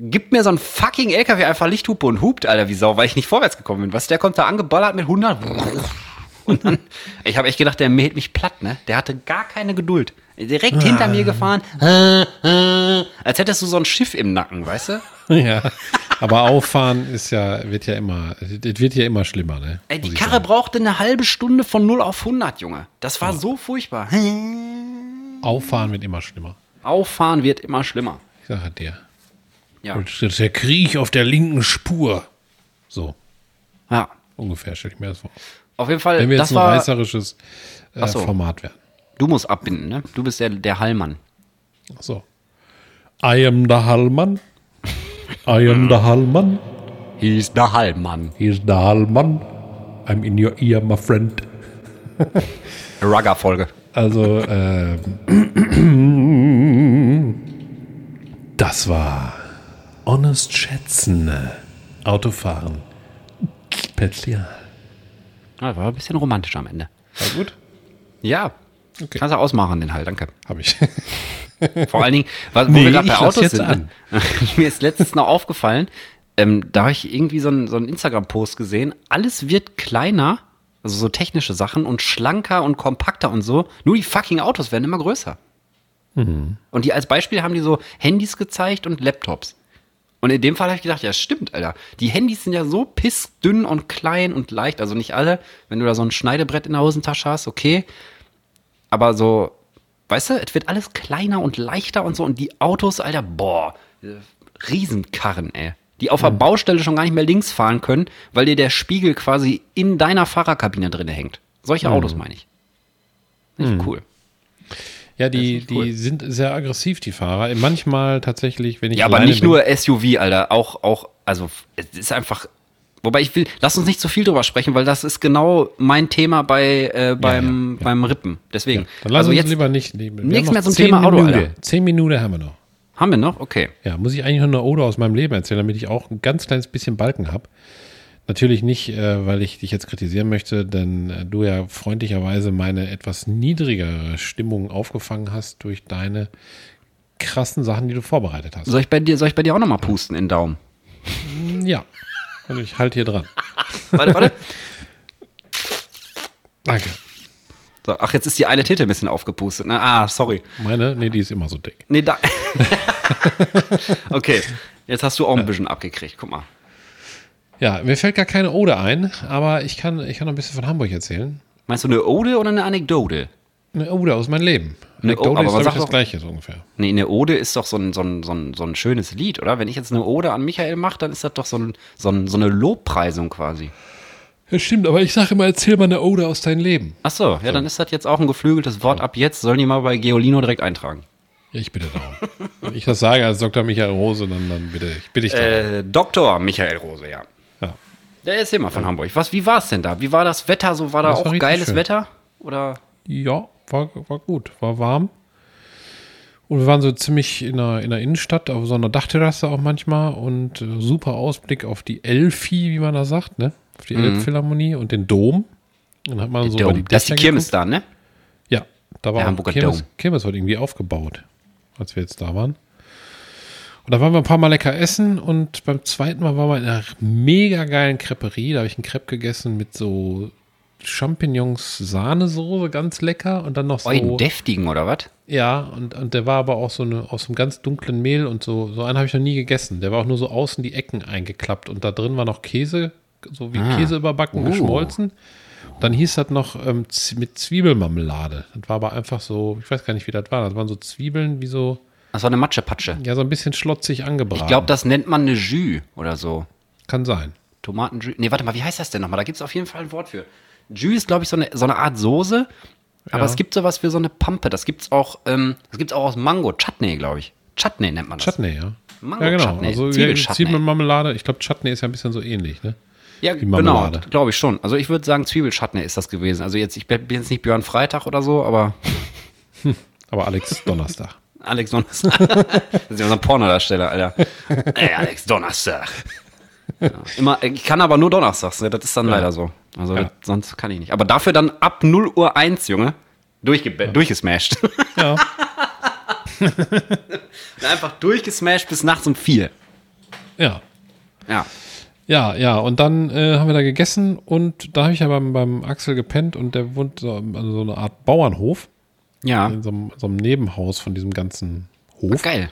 gibt mir so ein fucking LKW einfach Lichthupe und hupt, Alter, wie Sau, weil ich nicht vorwärts gekommen bin. Was, der kommt da angeballert mit 100 [LAUGHS] und dann, ich habe echt gedacht, der mäht mich platt, ne? Der hatte gar keine Geduld. Direkt hinter mir gefahren, [LAUGHS] als hättest du so ein Schiff im Nacken, weißt du? [LAUGHS] ja. Aber auffahren ist ja, wird ja immer, es wird ja immer schlimmer, ne? Ey, die Karre sagen. brauchte eine halbe Stunde von 0 auf 100, Junge. Das war so furchtbar. Auffahren wird immer schlimmer. Auffahren wird immer schlimmer. Ich sage dir. Ja, Und das ist der Krieg auf der linken Spur. So, ja. ungefähr stelle ich mir das vor. Auf jeden Fall, Wenn wir das jetzt ein war, reißerisches äh, so. Format werden. du musst abbinden, ne? Du bist der, der Hallmann. Ach So. I am the Hallmann. I am the Hallmann. Hieß der Hallmann. Here's the Hallmann. I'm in your ear, my friend. Rugger-Folge. Also, ähm, [CLEARS THROAT] das war Honest Schätzen. Autofahren. Spezial. Ja, war ein bisschen romantisch am Ende. War gut? Ja. Okay. Kannst du ausmachen, den halt, danke. Habe ich. [LAUGHS] Vor allen Dingen, was, wo Nee, wir gerade bei Autos sind. Ne? [LAUGHS] Mir ist letztens noch aufgefallen, ähm, da habe ich irgendwie so einen, so einen Instagram-Post gesehen. Alles wird kleiner, also so technische Sachen und schlanker und kompakter und so. Nur die fucking Autos werden immer größer. Und die als Beispiel haben die so Handys gezeigt und Laptops. Und in dem Fall habe ich gedacht, ja, stimmt, Alter. Die Handys sind ja so pissdünn und klein und leicht. Also nicht alle. Wenn du da so ein Schneidebrett in der Hosentasche hast, okay. Aber so, weißt du, es wird alles kleiner und leichter und so. Und die Autos, Alter, boah, Riesenkarren, ey. Die auf der Baustelle schon gar nicht mehr links fahren können, weil dir der Spiegel quasi in deiner Fahrerkabine drin hängt. Solche Autos meine ich. Finde ich cool. Ja, die, cool. die sind sehr aggressiv, die Fahrer. Manchmal tatsächlich, wenn ich Ja, aber nicht nur SUV, Alter. Auch, auch, also, es ist einfach. Wobei ich will, lass uns nicht zu viel drüber sprechen, weil das ist genau mein Thema bei, äh, beim, ja. beim Rippen. Deswegen. bin, dann lass also uns jetzt lieber nicht. Nichts mehr zum Thema Auto. Alter. Zehn Minuten haben wir noch. haben wir noch? Okay. Ja, muss ich eigentlich noch eine Ode aus meinem Leben erzählen, damit ich auch ein ganz kleines bisschen Balken habe. Natürlich nicht, äh, weil ich dich jetzt kritisieren möchte, denn äh, du ja freundlicherweise meine etwas niedrigere Stimmung aufgefangen hast durch deine krassen Sachen, die du vorbereitet hast. Soll ich bei dir, soll ich bei dir auch nochmal pusten in Daumen? Ja. Und ich halte hier dran. [LAUGHS] Warte, warte. Danke. So, ach, jetzt ist die eine Titte ein bisschen aufgepustet. Ne? Ah, sorry. Meine, nee, die ist immer so dick. Nee, da. [LAUGHS] okay, jetzt hast du auch ein bisschen abgekriegt. Guck mal. Ja, mir fällt gar keine Ode ein, aber ich kann, ich kann noch ein bisschen von Hamburg erzählen. Meinst du eine Ode oder eine Anekdote? Eine Ode aus meinem Leben. Eine Anekdote Ode, aber ist, ich, das doch- gleiche so ungefähr. Nee, eine Ode ist doch so ein, so, ein, so, ein, so ein schönes Lied, oder? Wenn ich jetzt eine Ode an Michael mache, dann ist das doch so, ein, so, ein, so eine Lobpreisung quasi. Ja, stimmt, aber ich sage immer, erzähl mal eine Ode aus deinem Leben. Ach so, ja, dann ist das jetzt auch ein geflügeltes Wort. Ab jetzt sollen die mal bei Geolino direkt eintragen. Ja, ich bitte darum. Wenn ich das sage als Dr. Michael Rose, dann, dann bitte ich, bitte ich darum. Äh, Dr. Michael Rose, ja. Ja. Der ist immer von Hamburg. Was, wie war es denn da? Wie war das Wetter? So war da Das war auch richtig geiles schön. Wetter? Oder? Ja, war, war gut, war warm. Und wir waren so ziemlich in der, in der Innenstadt, auf so einer Dachterrasse auch manchmal und äh, super Ausblick auf die Elfi, wie man da sagt, ne? Auf die Elbphilharmonie und den Dom. Dann hat man so über Dome. das ist die Kirmes da, ne? Ja, da war Der Hamburger Kirmes, Dome. Kirmes wird irgendwie aufgebaut, als wir jetzt da waren. Und da waren wir ein paar Mal lecker essen und beim zweiten Mal waren wir in einer mega geilen Creperie. Da habe ich einen Crepe gegessen mit so Champignons Sahnesoße, ganz lecker und dann noch so. Oh, einen deftigen, oder was? Ja, und, und der war aber auch so eine, aus einem ganz dunklen Mehl und so. So einen habe ich noch nie gegessen. Der war auch nur so außen die Ecken eingeklappt und da drin war noch Käse, so wie Ah. Käse überbacken, Uh. geschmolzen. Dann hieß das noch ähm, mit Zwiebelmarmelade. Das war aber einfach so, ich weiß gar nicht, wie das war. Das waren so Zwiebeln wie so, Das war eine Matschepatsche. ja, so ein bisschen schlotzig angebraten. Ich glaube, das nennt man eine Jus oder so. Kann sein. Tomatenjus. Nee, warte mal, wie heißt das denn nochmal? Da gibt es auf jeden Fall ein Wort für. Jus ist, glaube ich, so eine, so eine Art Soße. Aber Ja. es gibt sowas wie so eine Pampe. Das gibt's auch, ähm, das gibt's auch aus Mango. Chutney, glaube ich. Chutney nennt man das. Chutney, ja. Mango ja, genau. Chutney. Also. Zwiebelmarmelade. Ich glaube, Chutney ist ja ein bisschen so ähnlich, ne? Ja, genau, glaube ich schon. Also ich würde sagen, Zwiebelchutney ist das gewesen. Also jetzt, ich bin jetzt nicht Björn Freitag oder so, aber [LAUGHS] Aber Alex Donnerstag. Alex Donnerstag. [LAUGHS] das ist ja unser Pornodarsteller, Alter. Ey, Alex Donnerstag. Ja, immer, ich kann aber nur donnerstags, ne? das ist dann leider so. Also Ja. sonst kann ich nicht. Aber dafür dann ab 0 Uhr 1, Junge, durchge durchgesmashed. Ja. [LAUGHS] Einfach durchgesmashed bis nachts um 4. ja. Ja. Ja, ja, und dann äh, haben wir da gegessen und da habe ich ja beim, beim Axel gepennt und der wohnt so, also so eine Art Bauernhof Ja. in so einem, so einem Nebenhaus von diesem ganzen Hof. Geil.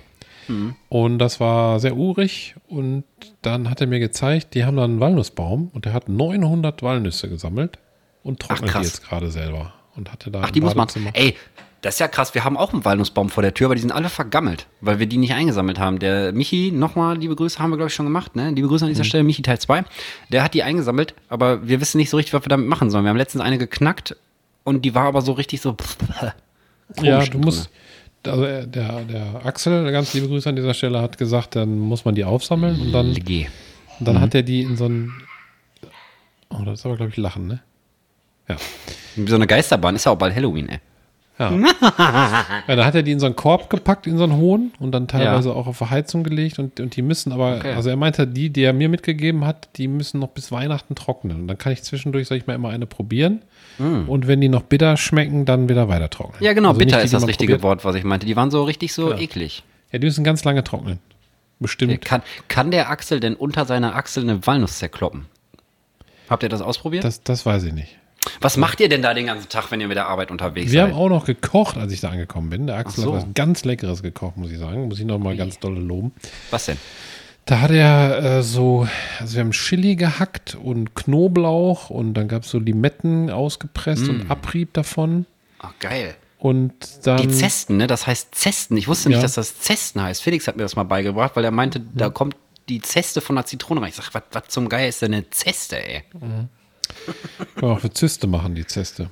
Und das war sehr urig und dann hat er mir gezeigt, die haben da einen Walnussbaum und der hat 900 Walnüsse gesammelt und trocknet die jetzt gerade selber und hatte da Ach, die muss man. Ey, das ist ja krass. Wir haben auch einen Walnussbaum vor der Tür, aber die sind alle vergammelt, weil wir die nicht eingesammelt haben. Der Michi, nochmal liebe Grüße, haben wir, glaube ich, schon gemacht. Ne? Liebe Grüße an Mhm. dieser Stelle, Michi Teil 2. Der hat die eingesammelt, aber wir wissen nicht so richtig, was wir damit machen sollen. Wir haben letztens eine geknackt und die war aber so richtig so. [LAUGHS] Ja, du musst, also äh, der, der Axel, ganz liebe Grüße an dieser Stelle, hat gesagt, dann muss man die aufsammeln und dann, dann Mhm. hat er die in so ein, oh, das ist aber, glaube ich, Lachen, ne? Ja. Wie so eine Geisterbahn, ist ja auch bald Halloween, ey. Ja. [LAUGHS] ja, dann hat er die in so einen Korb gepackt, in so einen hohen und dann teilweise Ja. auch auf Heizung gelegt und, und die müssen aber, Okay. also er meinte, die, die er mir mitgegeben hat, die müssen noch bis Weihnachten trocknen. Und dann kann ich zwischendurch, sag ich mal, immer eine probieren. Und wenn die noch bitter schmecken, dann wieder weiter trocknen. Mm. Ja, genau, Also bitter nicht ist das richtige probiert. Wort, was ich meinte. Die waren so richtig so Genau. eklig. Ja, die müssen ganz lange trocknen. Bestimmt. Kann, kann der Axel denn unter seiner Achsel eine Walnuss zerkloppen? Habt ihr das ausprobiert? Das, das weiß ich nicht. Was macht ihr denn da den ganzen Tag, wenn ihr mit der Arbeit unterwegs Wir seid? haben auch noch gekocht, als ich da angekommen bin. Der Axel so. hat was ganz Leckeres gekocht, muss ich sagen. Muss ich noch mal ganz dolle loben. Was denn? Da hat er äh, so, also wir haben Chili gehackt und Knoblauch und dann gab es so Limetten ausgepresst Mm. und Abrieb davon. Ach, geil. Und dann. Die Zesten, ne? Das heißt Zesten. Ich wusste nicht, Ja. dass das Zesten heißt. Felix hat mir das mal beigebracht, weil er meinte, da kommt die Zeste von der Zitrone rein. Ich sag, was zum Geier ist denn eine Zeste, ey? Kann man auch für Zyste machen, die Zeste.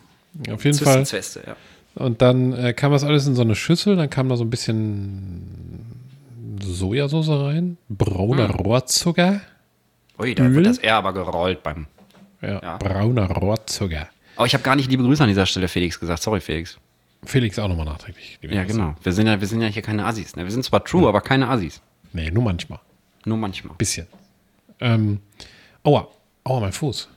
Auf jeden Fall. Zeste, ja. Und dann äh, kam das alles in so eine Schüssel, dann kam da so ein bisschen Sojasauce rein, brauner Hm. Rohrzucker. Ui, da wird das eher aber gerollt beim. Ja, Ja. brauner Rohrzucker. Aber ich habe gar nicht liebe Grüße an dieser Stelle, Felix, gesagt. Sorry, Felix. Felix auch nochmal nachträglich. Ja, Grüße. genau. Wir sind ja, wir sind ja hier keine Assis. Ne? Wir sind zwar true, aber keine Assis. Nee, nur manchmal. Nur manchmal. Bisschen. Ähm, aua, aua, mein Fuß.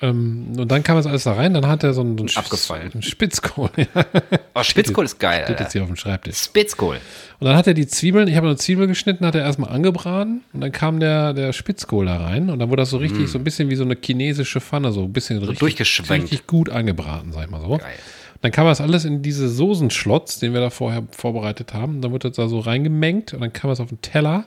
Ähm, und dann kam das alles da rein, dann hat er so einen, so Abgefallen. einen Spitzkohl. [LAUGHS] Oh, Spitzkohl ist geil, Steht jetzt hier auf dem Schreibtisch. Spitzkohl. Und dann hat er die Zwiebeln, ich habe eine Zwiebel geschnitten, hat er erstmal angebraten und dann kam der, der Spitzkohl da rein und dann wurde das so richtig, so ein bisschen wie so eine chinesische Pfanne, so ein bisschen richtig, Mm. durchgeschwenkt. richtig gut angebraten, sag ich mal so. Geil. Dann kam das alles in diese Soßenschlotz, den wir da vorher vorbereitet haben. Dann wird das da so reingemengt und dann kam es auf den Teller.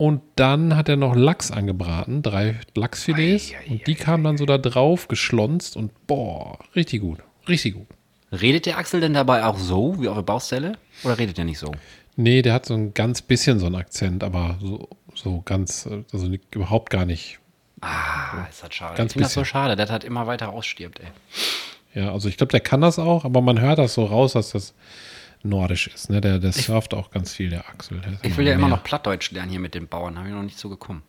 Und dann hat er noch Lachs angebraten, drei Lachsfilets. Ei, ei, und die kamen dann so da drauf, geschlonzt und boah, richtig gut. Richtig gut. Redet der Axel denn dabei auch so wie eure Baustelle? Oder redet der nicht so? Nee, der hat so ein ganz bisschen so einen Akzent, aber so, so ganz, also nicht, überhaupt gar nicht. Ah, ist das schade. Ganz ich finde das so schade, dass das immer weiter ausstirbt, ey. Ja, also ich glaube, der kann das auch, aber man hört das so raus, dass das nordisch ist. Ne? Der, der surft auch ganz viel, der Axel. Der Ich will ja immer mehr. noch Plattdeutsch lernen hier mit den Bauern. Habe ich noch nicht so gekommen.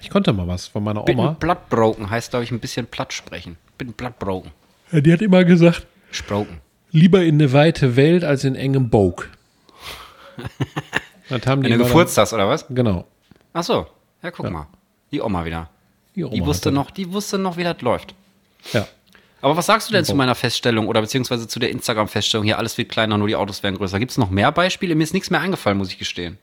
Ich konnte mal was von meiner Bin Oma. Bloodbroken heißt, glaube ich, ein bisschen platt sprechen. Bin Bloodbroken. Ja, die hat immer gesagt, Sproken. lieber in eine weite Welt als in engem Bog. das haben die Wenn du immer gefurzt oder was? Genau. Ach so. Ja, guck mal. Die Oma wieder. Die, Oma Die wusste noch, die wusste noch, wie das läuft. Ja. Aber was sagst du denn zu meiner Feststellung oder beziehungsweise zu der Instagram-Feststellung hier, alles wird kleiner, nur die Autos werden größer? Gibt es noch mehr Beispiele? Mir ist nichts mehr eingefallen, muss ich gestehen.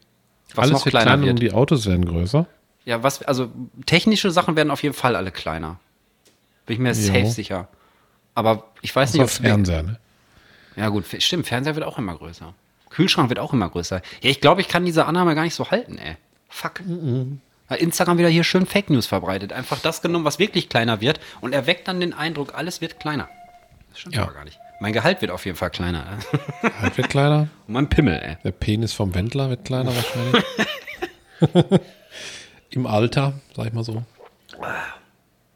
Was Alles noch wird kleiner kleiner wird. und die Autos werden größer. Ja, was, also technische Sachen werden auf jeden Fall alle kleiner. Bin ich mir safe Jo. sicher. Aber ich weiß So nicht, ob Fernseher, ne? Ja, gut, stimmt, Fernseher wird auch immer größer. Kühlschrank wird auch immer größer. Ja, ich glaube, ich kann diese Annahme gar nicht so halten, ey. Fuck. Hat Instagram wieder hier schön Fake News verbreitet. Einfach das genommen, was wirklich kleiner wird und erweckt dann den Eindruck, alles wird kleiner. Das stimmt Ja. aber gar nicht. Mein Gehalt wird auf jeden Fall kleiner. Halt wird kleiner. [LAUGHS] und mein Pimmel, ey. Der Penis vom Wendler wird kleiner wahrscheinlich. [LAUGHS] [LAUGHS] Im Alter, sag ich mal so.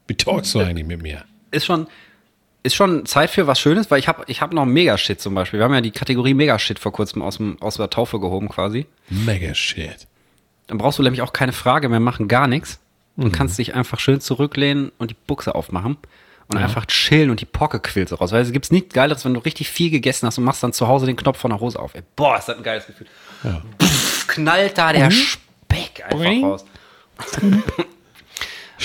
Wie talkst du eigentlich mit mir? Ist schon, ist schon Zeit für was Schönes, weil ich habe ich hab noch Mega-Shit zum Beispiel. Wir haben ja die Kategorie Mega-Shit vor kurzem aus, dem, aus der Taufe gehoben quasi. Mega shit. Dann brauchst du nämlich auch keine Frage mehr machen, gar nichts. Und kannst dich einfach schön zurücklehnen und die Buchse aufmachen. Und einfach chillen und die Pocke quillt so raus. Weil es gibt nichts Geileres, wenn du richtig viel gegessen hast und machst dann zu Hause den Knopf von der Hose auf. Ey, boah, ist das ein geiles Gefühl. Ja. Pff, knallt da der Speck einfach Boing. raus. [LAUGHS]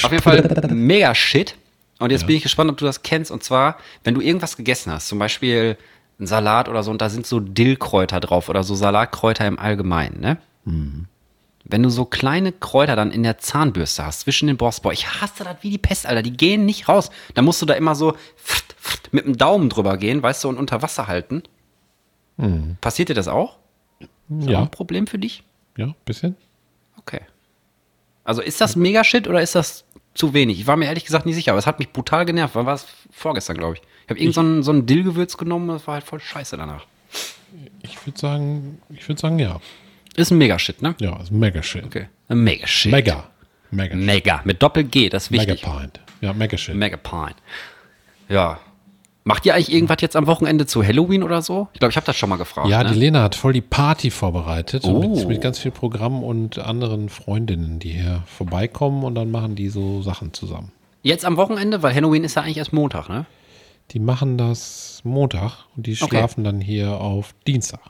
Auf jeden Fall mega Shit. Und jetzt bin ich gespannt, ob du das kennst. Und zwar, wenn du irgendwas gegessen hast, zum Beispiel einen Salat oder so, und da sind so Dillkräuter drauf oder so Salatkräuter im Allgemeinen, ne? Wenn du so kleine Kräuter dann in der Zahnbürste hast, zwischen den Borsten, boah, ich hasse das wie die Pest, Alter, die gehen nicht raus. Da musst du da immer so mit dem Daumen drüber gehen, weißt du, und unter Wasser halten. Passiert dir das auch? Ist das auch Ja, ein Problem für dich? ja, bisschen. Okay. Also ist das mega shit oder ist das zu wenig? Ich war mir ehrlich gesagt nicht sicher, aber es hat mich brutal genervt. Wann war es? Vorgestern, glaube ich. Ich habe irgend so ein, so ein Dillgewürz genommen, das war halt voll scheiße danach. Ich würde sagen, ich würde sagen, ja. Ist ein mega shit, ne? Ja, ist mega shit. Okay. Ein mega shit. Mega. Mega. Mega. Mit Doppel-G, das ist Mega wichtig. Pint. Ja, mega shit. Mega Pine. Ja. Macht ihr eigentlich irgendwas jetzt am Wochenende zu Halloween oder so? Ich glaube, ich habe das schon mal gefragt. Ja, ne? die Lena hat voll die Party vorbereitet. Oh. Mit, mit ganz viel Programm und anderen Freundinnen, die hier vorbeikommen und dann machen die so Sachen zusammen. Jetzt am Wochenende, weil Halloween ist ja eigentlich erst Montag, ne? Die machen das Montag und die Okay. schlafen dann hier auf Dienstag.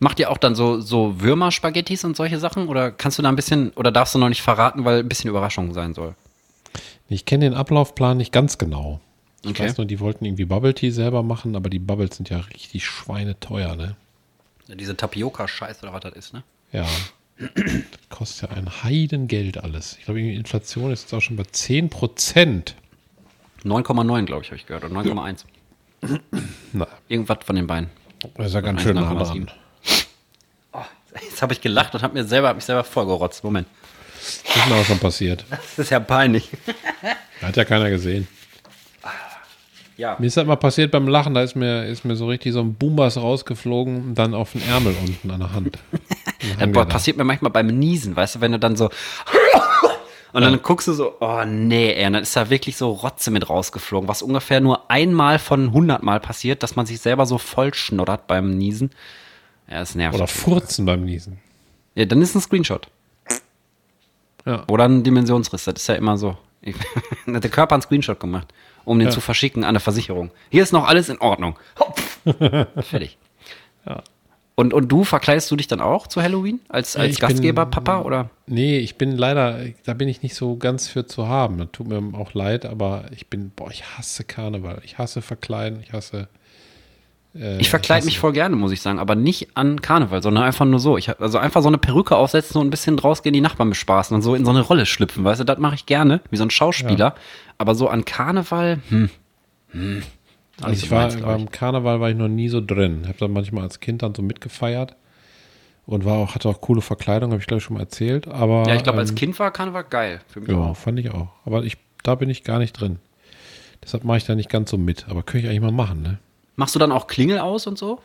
Macht ihr auch dann so, so Würmer-Spaghettis und solche Sachen? Oder kannst du da ein bisschen, oder darfst du noch nicht verraten, weil ein bisschen Überraschung sein soll? Ich kenne den Ablaufplan nicht ganz genau. Ich Okay. weiß nur, die wollten irgendwie Bubble Tea selber machen, aber die Bubbles sind ja richtig schweineteuer, ne? Diese Tapioca-Scheiß oder was das ist, ne? Ja. Das [CLEARS THROAT] kostet ja ein Heidengeld alles. Ich glaube, die Inflation ist jetzt auch schon bei 10 Prozent. 9,9, glaube ich, habe ich gehört. Oder 9,1. Na, Irgendwas von den beiden. das ist ja ganz schön nah 1,7. dran. Jetzt habe ich gelacht und habe mir selber, hab mich selber vollgerotzt. Moment. Das ist mir auch schon passiert. Das ist ja peinlich. Hat ja keiner gesehen. Ja. Mir ist das mal passiert beim Lachen, da ist mir, ist mir so richtig so ein Boombas rausgeflogen und dann auf den Ärmel unten an der Hand. [LAUGHS] Das boah, passiert mir manchmal beim Niesen, weißt du, wenn du dann so [LAUGHS] und dann guckst du so, oh nee, ey, und dann ist da wirklich so Rotze mit rausgeflogen, was ungefähr nur einmal von 100 Mal passiert, dass man sich selber so voll schnoddert beim Niesen. Ja, das nervt. Oder furzen beim Niesen. ja, dann ist ein Screenshot. Ja. Oder ein Dimensionsriss, das ist ja immer so. Ich, [LAUGHS] hat der Körper einen Screenshot gemacht, um den Ja. zu verschicken an der Versicherung. Hier ist noch alles in Ordnung. Hopf. [LAUGHS] Fertig. Ja. Und, und du, verkleidest du dich dann auch zu Halloween? Als, als ich bin- Gastgeber, Papa? Oder? Nee, ich bin leider, da bin ich nicht so ganz für zu haben. Das tut mir auch leid, aber ich bin, boah, ich hasse Karneval. Ich hasse Verkleiden, ich hasse. Äh, Ich verkleide mich voll gerne, muss ich sagen, aber nicht an Karneval, sondern einfach nur so. Ich, hab- also einfach so eine Perücke aufsetzen und ein bisschen rausgehen, die Nachbarn bespaßen und so in so eine Rolle schlüpfen, weißt du, das mache ich gerne, wie so ein Schauspieler. Aber so an Karneval, hm. hm. Also ich so war, meins, beim Karneval war ich noch nie so drin. Habe dann manchmal als Kind dann so mitgefeiert und war auch, hatte auch coole Verkleidung, habe ich glaube ich schon mal erzählt. Aber Ja, ich glaube, als ähm, Kind war Karneval geil. Für mich Ja, auch. fand ich auch. Aber ich, da bin ich gar nicht drin. Deshalb mache ich da nicht ganz so mit. Aber könnte ich eigentlich mal machen, ne? Machst du dann auch Klingel aus und so?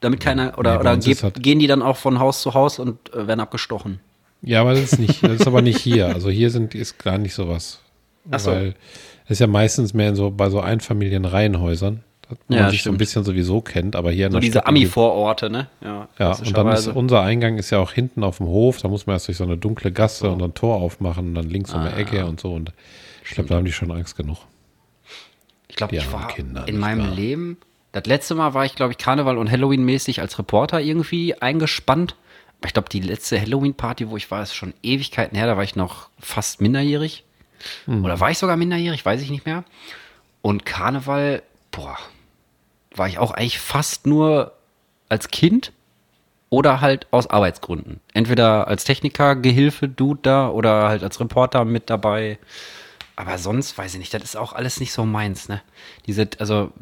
Damit keiner, oder, Nee, oder uns ge ist halt- gehen die dann auch von Haus zu Haus und äh, werden abgestochen? Ja, aber das ist nicht, das ist aber nicht hier. Also hier sind, ist gar nicht sowas. Ach so. Weil es ist ja meistens mehr in so, bei so Einfamilienreihenhäusern, wo Ja, man sich so ein stimmt. bisschen sowieso kennt, aber hier in So der diese Stadt- Ami-Vororte, ne? Ja, Ja, und dann ist unser Eingang ist ja auch hinten auf dem Hof, da muss man erst durch so eine dunkle Gasse und ein Tor aufmachen und dann links um Ah. eine Ecke und so. Und ich glaube, da haben die schon Angst genug. Ich glaube, ich war Kinder, in meinem wahr? Leben, das letzte Mal war ich, glaube ich, Karneval und Halloween-mäßig als Reporter irgendwie eingespannt. Aber ich glaube, die letzte Halloween-Party, wo ich war, ist schon Ewigkeiten her. Da war ich noch fast minderjährig. Hm. Oder war ich sogar minderjährig? Weiß ich nicht mehr. Und Karneval, boah, war ich auch eigentlich fast nur als Kind oder halt aus Arbeitsgründen. Entweder als Techniker, Gehilfe, Dude da oder halt als Reporter mit dabei. Aber sonst weiß ich nicht, das ist auch alles nicht so meins, ne? Diese, also,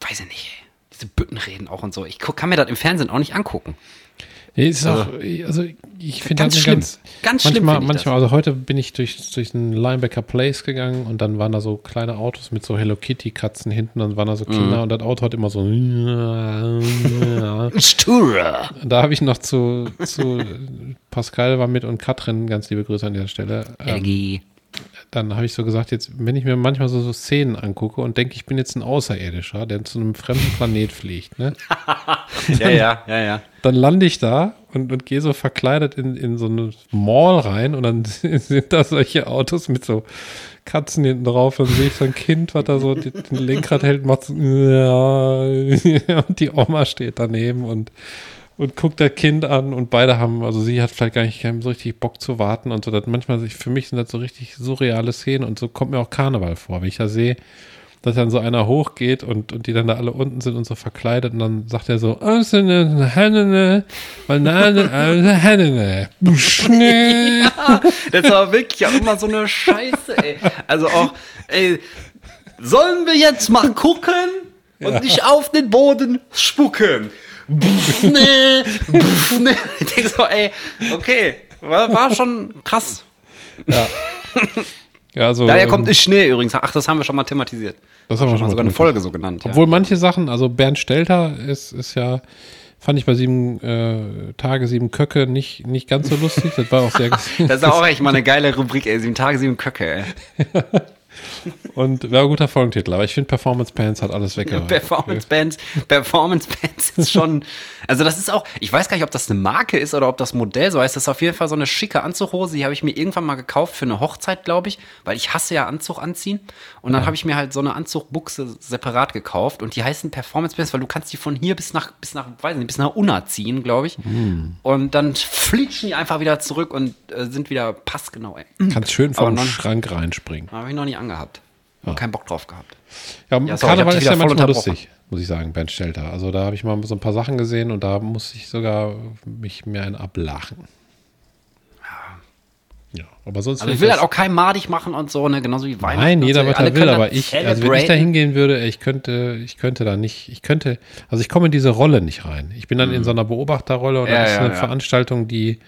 weiß ich nicht, diese Büttenreden auch und so. Ich kann mir das im Fernsehen auch nicht angucken. Nee, ist Also- auch, also ich finde das schlimm. ganz, Ganz schlimm manchmal, ich manchmal, also heute bin ich durch, durch einen Linebacker Place gegangen und dann waren da so kleine Autos mit so Hello Kitty Katzen hinten, dann waren da so Mhm. Kinder und das Auto hat immer so und [LAUGHS] Stura. da habe ich noch zu, zu Pascal war mit und Katrin, ganz liebe Grüße an dieser Stelle. Ähm. Dann habe ich so gesagt, jetzt, wenn ich mir manchmal so, so Szenen angucke und denke, ich bin jetzt ein Außerirdischer, der zu einem fremden Planet fliegt, ne? [LAUGHS] Ja, ja, ja, ja. dann lande ich da und, und gehe so verkleidet in, in so eine Mall rein und dann [LAUGHS] sind da solche Autos mit so Katzen hinten drauf. Dann sehe ich so ein Kind, was da so den den Lenkrad hält, macht so, [LAUGHS] ja, und die Oma steht daneben und, und guckt das Kind an und beide haben, also sie hat vielleicht gar nicht so richtig Bock zu warten und so. Das manchmal, für mich sind das so richtig surreale Szenen und so kommt mir auch Karneval vor, wenn ich da sehe, dass dann so einer hochgeht und, und die dann da alle unten sind und so verkleidet und dann sagt er so, "Ah, so eine Hannene, Banane, eine Hannene." [LAUGHS] Buschne. Das war wirklich auch immer so eine Scheiße, ey. Also auch, ey, sollen wir jetzt mal gucken und nicht auf den Boden spucken? Pff, nee, pff, nee. Ich denke so, ey, okay, war, war schon krass. Ja, also, Daher ähm, kommt ist Schnee übrigens. Ach, das haben wir schon mal thematisiert. Das haben wir schon mal sogar eine. Folge so genannt. Ja. Obwohl manche Sachen, also Bernd Stelter ist, ist ja, fand ich bei sieben äh, Tage, sieben Köcke nicht, nicht ganz so lustig. Das war auch sehr. [LAUGHS] Das ist auch echt mal eine geile Rubrik, ey. Sieben Tage, sieben Köcke, ey. [LAUGHS] und war ein guter Folgentitel, aber ich finde Performance Pants hat alles weggemacht. Performance Bands, Performance Bands ist [LAUGHS] schon, also das ist auch, ich weiß gar nicht, ob das eine Marke ist oder ob das Modell so heißt. Das ist auf jeden Fall so eine schicke Anzughose, die habe ich mir irgendwann mal gekauft für eine Hochzeit, glaube ich, weil ich hasse ja Anzug anziehen. Und dann habe ich mir halt so eine Anzugbuchse separat gekauft und die heißen Performance Bands, weil du kannst die von hier bis nach, bis nach, weiß nicht, bis nach Unna ziehen, glaube ich. Und dann flitschen die einfach wieder zurück und äh, sind wieder passgenau, ey. Kannst schön vor den Schrank reinspringen. Habe ich noch nie angehabt. Hab keinen Bock drauf gehabt. Ja, Ja, sorry, Karneval ist ja manchmal lustig, muss ich sagen, Bernd Stelter. Also da habe ich mal so ein paar Sachen gesehen und da muss ich sogar mich mir einen ablachen. Ja, aber sonst. Also ich will halt auch kein madig machen und so, ne? Genauso wie Weihnachten. Nein, jeder, so. was er will, aber ich, also wenn ich da hingehen würde, ich könnte, ich könnte da nicht, ich könnte, also ich komme in diese Rolle nicht rein. Ich bin dann in so einer Beobachterrolle und Mhm. Ja, das ist ja, eine ja. Veranstaltung, die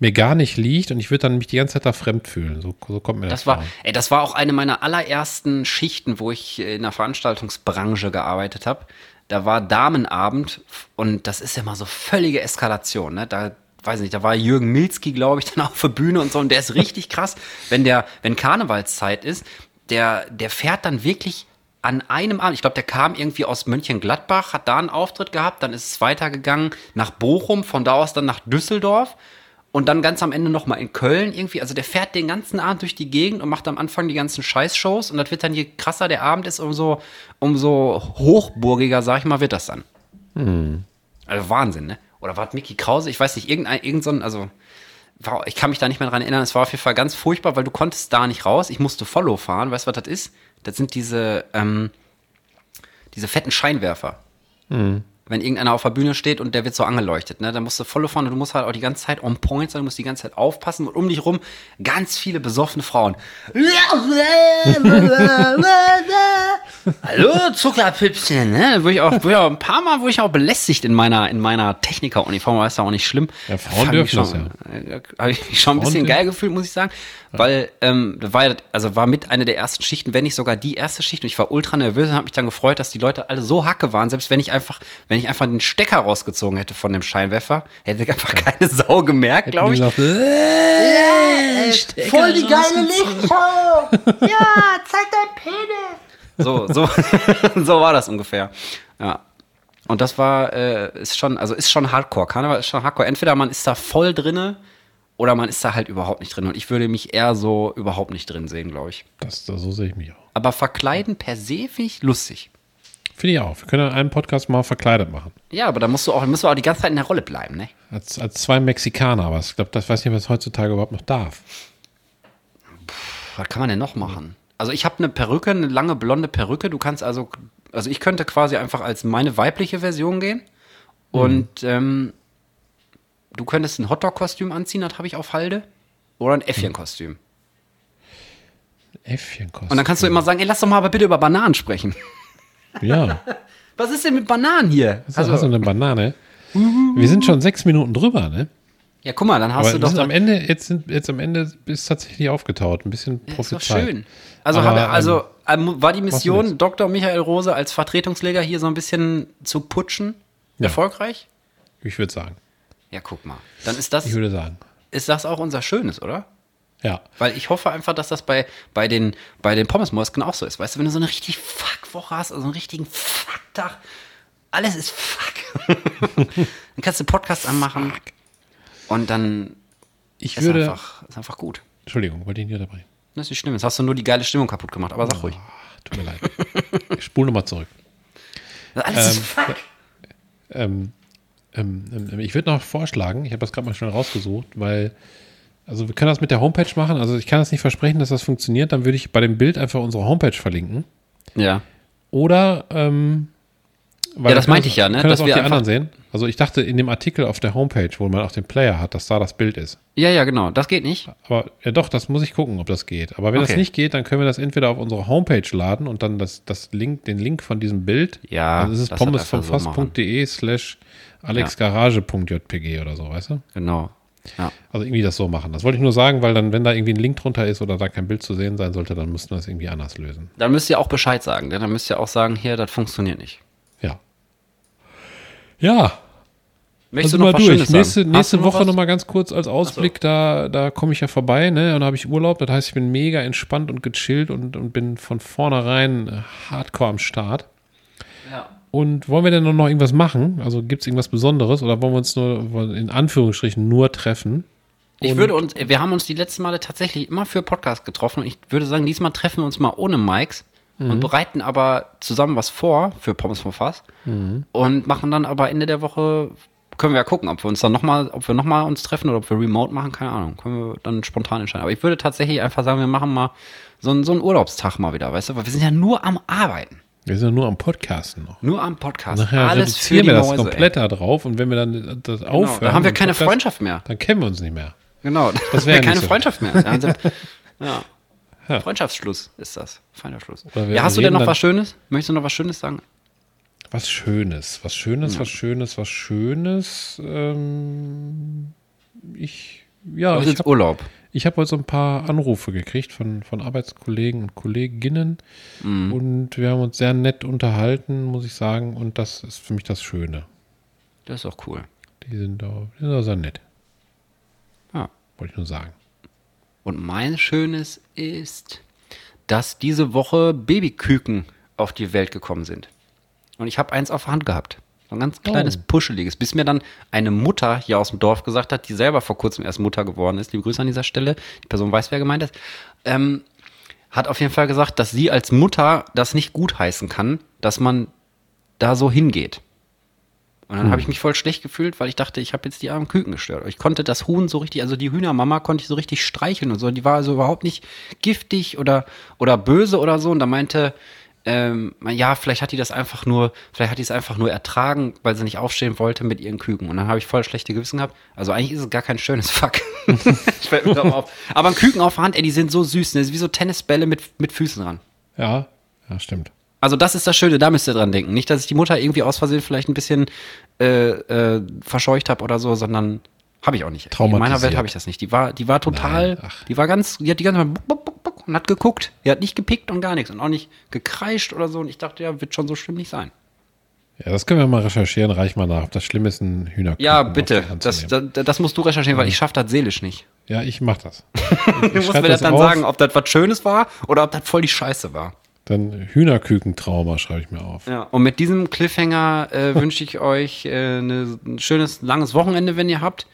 mir gar nicht liegt und ich würde dann mich die ganze Zeit da fremd fühlen. So, so kommt mir das, Das war, ey, das war auch eine meiner allerersten Schichten, wo ich in der Veranstaltungsbranche gearbeitet habe. Da war Damenabend und das ist ja mal so völlige Eskalation. Ne? Da weiß nicht, da war Jürgen Milzki, glaube ich, [LAUGHS] dann auf der Bühne und so. Und der ist richtig krass, wenn der, wenn Karnevalszeit ist, der, der fährt dann wirklich an einem Abend, ich glaube, der kam irgendwie aus Mönchengladbach, hat da einen Auftritt gehabt, dann ist es weitergegangen nach Bochum, von da aus dann nach Düsseldorf und dann ganz am Ende nochmal in Köln irgendwie. Also der fährt den ganzen Abend durch die Gegend und macht am Anfang die ganzen Scheißshows und das wird dann, je krasser der Abend ist, umso, umso hochburgiger, sag ich mal, wird das dann. Also Wahnsinn, ne? Oder war es Mickey Krause? Ich weiß nicht, irgendein, irgend so ein, also ich kann mich da nicht mehr dran erinnern. Es war auf jeden Fall ganz furchtbar, weil du konntest da nicht raus. Ich musste Follow fahren. Weißt du, was das ist? Das sind diese, ähm, diese fetten Scheinwerfer. Wenn irgendeiner auf der Bühne steht und der wird so angeleuchtet, ne, dann musst du fahren und du musst halt auch die ganze Zeit on point sein, du musst die ganze Zeit aufpassen und um dich rum ganz viele besoffene Frauen. Hallo, Zuckerpüppchen, ne? Wurde ich auch, wurde ich auch ein paar Mal wurde ich auch belästigt in meiner, in meiner Technikeruniform, aber ist ja auch nicht schlimm. Ja, Frauen dürfen das schon, ja. Habe ich mich schon ein bisschen geil gefühlt, muss ich sagen. Weil, ähm, war also war mit einer der ersten Schichten, wenn nicht sogar die erste Schicht. Und ich war ultra nervös und habe mich dann gefreut, dass die Leute alle so hacke waren, selbst wenn ich einfach, wenn ich einfach den Stecker rausgezogen hätte von dem Scheinwerfer, hätte einfach keine [LAUGHS] Sau gemerkt, glaube ich. Gesagt, äh, Voll die geile Lichtshow! [LAUGHS] ja, zeig dein Penis! So, so, [LAUGHS] so war das ungefähr. Ja. Und das war, äh, ist schon, also ist schon Hardcore. Karneval ist schon Hardcore. Entweder man ist da voll drinne oder man ist da halt überhaupt nicht drin. Und ich würde mich eher so überhaupt nicht drin sehen, glaube ich. das, das, so sehe ich mich auch. Aber verkleiden per se finde ich lustig. Finde ich auch. Wir können einen Podcast mal verkleidet machen. Ja, aber da musst du auch, musst du auch die ganze Zeit in der Rolle bleiben, ne? Als, als zwei Mexikaner, aber ich glaube, das weiß nicht, was heutzutage überhaupt noch darf. Was kann man denn noch machen? Also ich habe eine Perücke, eine lange blonde Perücke. Du kannst also, also ich könnte quasi einfach als meine weibliche Version gehen. Und ähm, du könntest ein Hotdog-Kostüm anziehen, das habe ich auf Halde. Oder ein Äffchen-Kostüm. Äffchenkostüm. Und dann kannst du immer sagen, ey, lass doch mal aber bitte über Bananen sprechen. Ja. [LAUGHS] Was ist denn mit Bananen hier? Also, hast du eine Banane? Wir sind schon sechs Minuten drüber, ne? ja, guck mal, dann hast Aber du doch am Ende, jetzt, sind, jetzt am Ende ist tatsächlich aufgetaut. Ein bisschen ist doch prophezeit. schön. Also, Aber, hat also ähm, ähm, war die was Mission, Dr. Michael Rose als Vertretungsleger hier so ein bisschen zu putschen Ja. erfolgreich? Ich würde sagen. Ja, guck mal. Dann ist das, Ich würde sagen. ist das auch unser Schönes, oder? Ja. Weil ich hoffe einfach, dass das bei, bei den, bei den Pommesmosken auch so ist. Weißt du, wenn du so eine richtig Fuck-Woche hast, also einen richtigen Fuck-Tag, alles ist Fuck. [LAUGHS] dann kannst du Podcast anmachen und dann Ich ist würde. einfach, ist einfach gut. Entschuldigung, wollte ich nicht unterbrechen. Das ist nicht schlimm. Jetzt hast du nur die geile Stimmung kaputt gemacht, aber sag ruhig. Tut mir leid. Ich spule nochmal zurück. Alles ist Fuck. Ähm, ähm, ähm, ich würde noch vorschlagen, ich habe das gerade mal schnell rausgesucht, weil, also wir können das mit der Homepage machen. Also ich kann das nicht versprechen, dass das funktioniert. Dann würde ich bei dem Bild einfach unsere Homepage verlinken. Ja. Oder, ähm, weil Ja, das dann meinte können ich ja, ne, Können das dass auch wir die anderen sehen? Also ich dachte in dem Artikel auf der Homepage, wo man auch den Player hat, dass da das Bild ist. Ja, ja, genau. Das geht nicht. Aber ja doch, das muss ich gucken, ob das geht. Aber wenn das Okay. nicht geht, dann können wir das entweder auf unsere Homepage laden und dann das, das Link, den Link von diesem Bild. Ja, Also es ist das hat einfach so slash alexgarage.jpg oder so, weißt du? Genau. Ja. Also irgendwie das so machen. Das wollte ich nur sagen, weil dann, wenn da irgendwie ein Link drunter ist oder da kein Bild zu sehen sein sollte, dann müssten wir das irgendwie anders lösen. Dann müsst ihr auch Bescheid sagen. Denn dann müsst ihr auch sagen, hier, das funktioniert nicht. Ja. Ja, Möchtest also du noch mal was durch. Schönes Nächste, sagen? Nächste noch Woche nochmal ganz kurz als Ausblick, da, da komme ich ja vorbei, ne? Und da habe ich Urlaub. Das heißt, ich bin mega entspannt und gechillt und, und bin von vornherein hardcore am Start. Und wollen wir denn noch irgendwas machen? Also gibt es irgendwas Besonderes oder wollen wir uns nur in Anführungsstrichen nur treffen? Ich würde uns, wir haben uns die letzten Male tatsächlich immer für Podcast getroffen und ich würde sagen, diesmal treffen wir uns mal ohne Mikes Mhm. und bereiten aber zusammen was vor für Pommes vom Fass Mhm. und machen dann aber Ende der Woche, können wir ja gucken, ob wir uns dann nochmal, ob wir nochmal uns treffen oder ob wir remote machen, keine Ahnung, können wir dann spontan entscheiden. Aber ich würde tatsächlich einfach sagen, wir machen mal so einen, so einen Urlaubstag mal wieder, weißt du, weil wir sind ja nur am Arbeiten, Wir sind ja nur am Podcasten noch. nur am Podcast, Nachher alles für reduzieren die wir das Mäuse, komplett ey. da drauf und wenn wir dann das Genau, aufhören. dann haben wir keine Podcast, Freundschaft mehr. Dann kennen wir uns nicht mehr. Genau, Das wär wäre keine so. Freundschaft mehr. Ja, [LAUGHS] ja. Ja. Freundschaftsschluss ist das. Feiner Schluss. Ja, hast du denn noch was Schönes? Möchtest du noch was Schönes sagen? Was Schönes, was Schönes, was Schönes, was Schönes. Ähm, ich ja, Du hast ich jetzt habe Urlaub. Ich hab heute so ein paar Anrufe gekriegt von, von Arbeitskollegen und Kolleginnen. Mhm. Und wir haben uns sehr nett unterhalten, muss ich sagen. Und das ist für mich das Schöne. Das ist auch cool. Die sind auch, die sind auch sehr nett, Ja. wollte ich nur sagen. Und mein Schönes ist, dass diese Woche Babyküken auf die Welt gekommen sind. Und ich habe eins auf der Hand gehabt. So ein ganz kleines, Oh. puscheliges. Bis mir dann eine Mutter hier aus dem Dorf gesagt hat, die selber vor kurzem erst Mutter geworden ist. Liebe Grüße an dieser Stelle. Die Person weiß, wer gemeint ist. Ähm, hat auf jeden Fall gesagt, dass sie als Mutter das nicht gutheißen kann, dass man da so hingeht. Und dann habe ich mich voll schlecht gefühlt, weil ich dachte, ich habe jetzt die armen Küken gestört. Ich konnte das Huhn so richtig, also die Hühnermama konnte ich so richtig streicheln und so. Die war also überhaupt nicht giftig oder, oder böse oder so. Und da meinte, ähm, ja, vielleicht hat die das einfach nur, vielleicht hat die es einfach nur ertragen, weil sie nicht aufstehen wollte mit ihren Küken. Und dann habe ich voll schlechte Gewissen gehabt. Also eigentlich ist es gar kein schönes Fuck. ich [LAUGHS] fällt mir drauf auf. Aber ein Küken auf der Hand, ey, die sind so süß, ne? Das ist wie so Tennisbälle mit, mit Füßen dran. Ja, ja, stimmt. Also das ist das Schöne, da müsst ihr dran denken. Nicht, dass ich die Mutter irgendwie aus Versehen vielleicht ein bisschen äh, äh, verscheucht habe oder so, sondern habe ich auch nicht. In meiner. Welt habe ich das nicht. Die war, die war total, Nein, die war ganz, die hat die ganze Zeit und hat geguckt. Die hat nicht gepickt und gar nichts und auch nicht gekreischt oder so. Und ich dachte, ja, wird schon so schlimm nicht sein. Ja, das können wir mal recherchieren, reich mal nach, ob das schlimm ist, ein Hühnerkuchen Ja, bitte. Das, das, das musst du recherchieren, weil ich schaffe das seelisch nicht. Ja, ich mach das. [LAUGHS] Du musst mir das dann auf. sagen, ob das was Schönes war oder ob das voll die Scheiße war. Dann Hühnerkükentrauma schreibe ich mir auf. Ja, und mit diesem Cliffhanger äh, wünsche ich euch äh, eine, ein schönes, langes Wochenende, wenn ihr habt.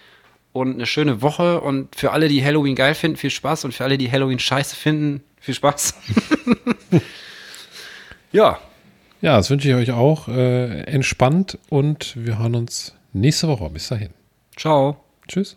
Und eine schöne Woche. Und für alle, die Halloween geil finden, viel Spaß. Und für alle, die Halloween scheiße finden, viel Spaß. [LAUGHS] ja, Ja, das wünsche ich euch auch. Äh, entspannt und wir hören uns nächste Woche. Bis dahin. ciao. Tschüss.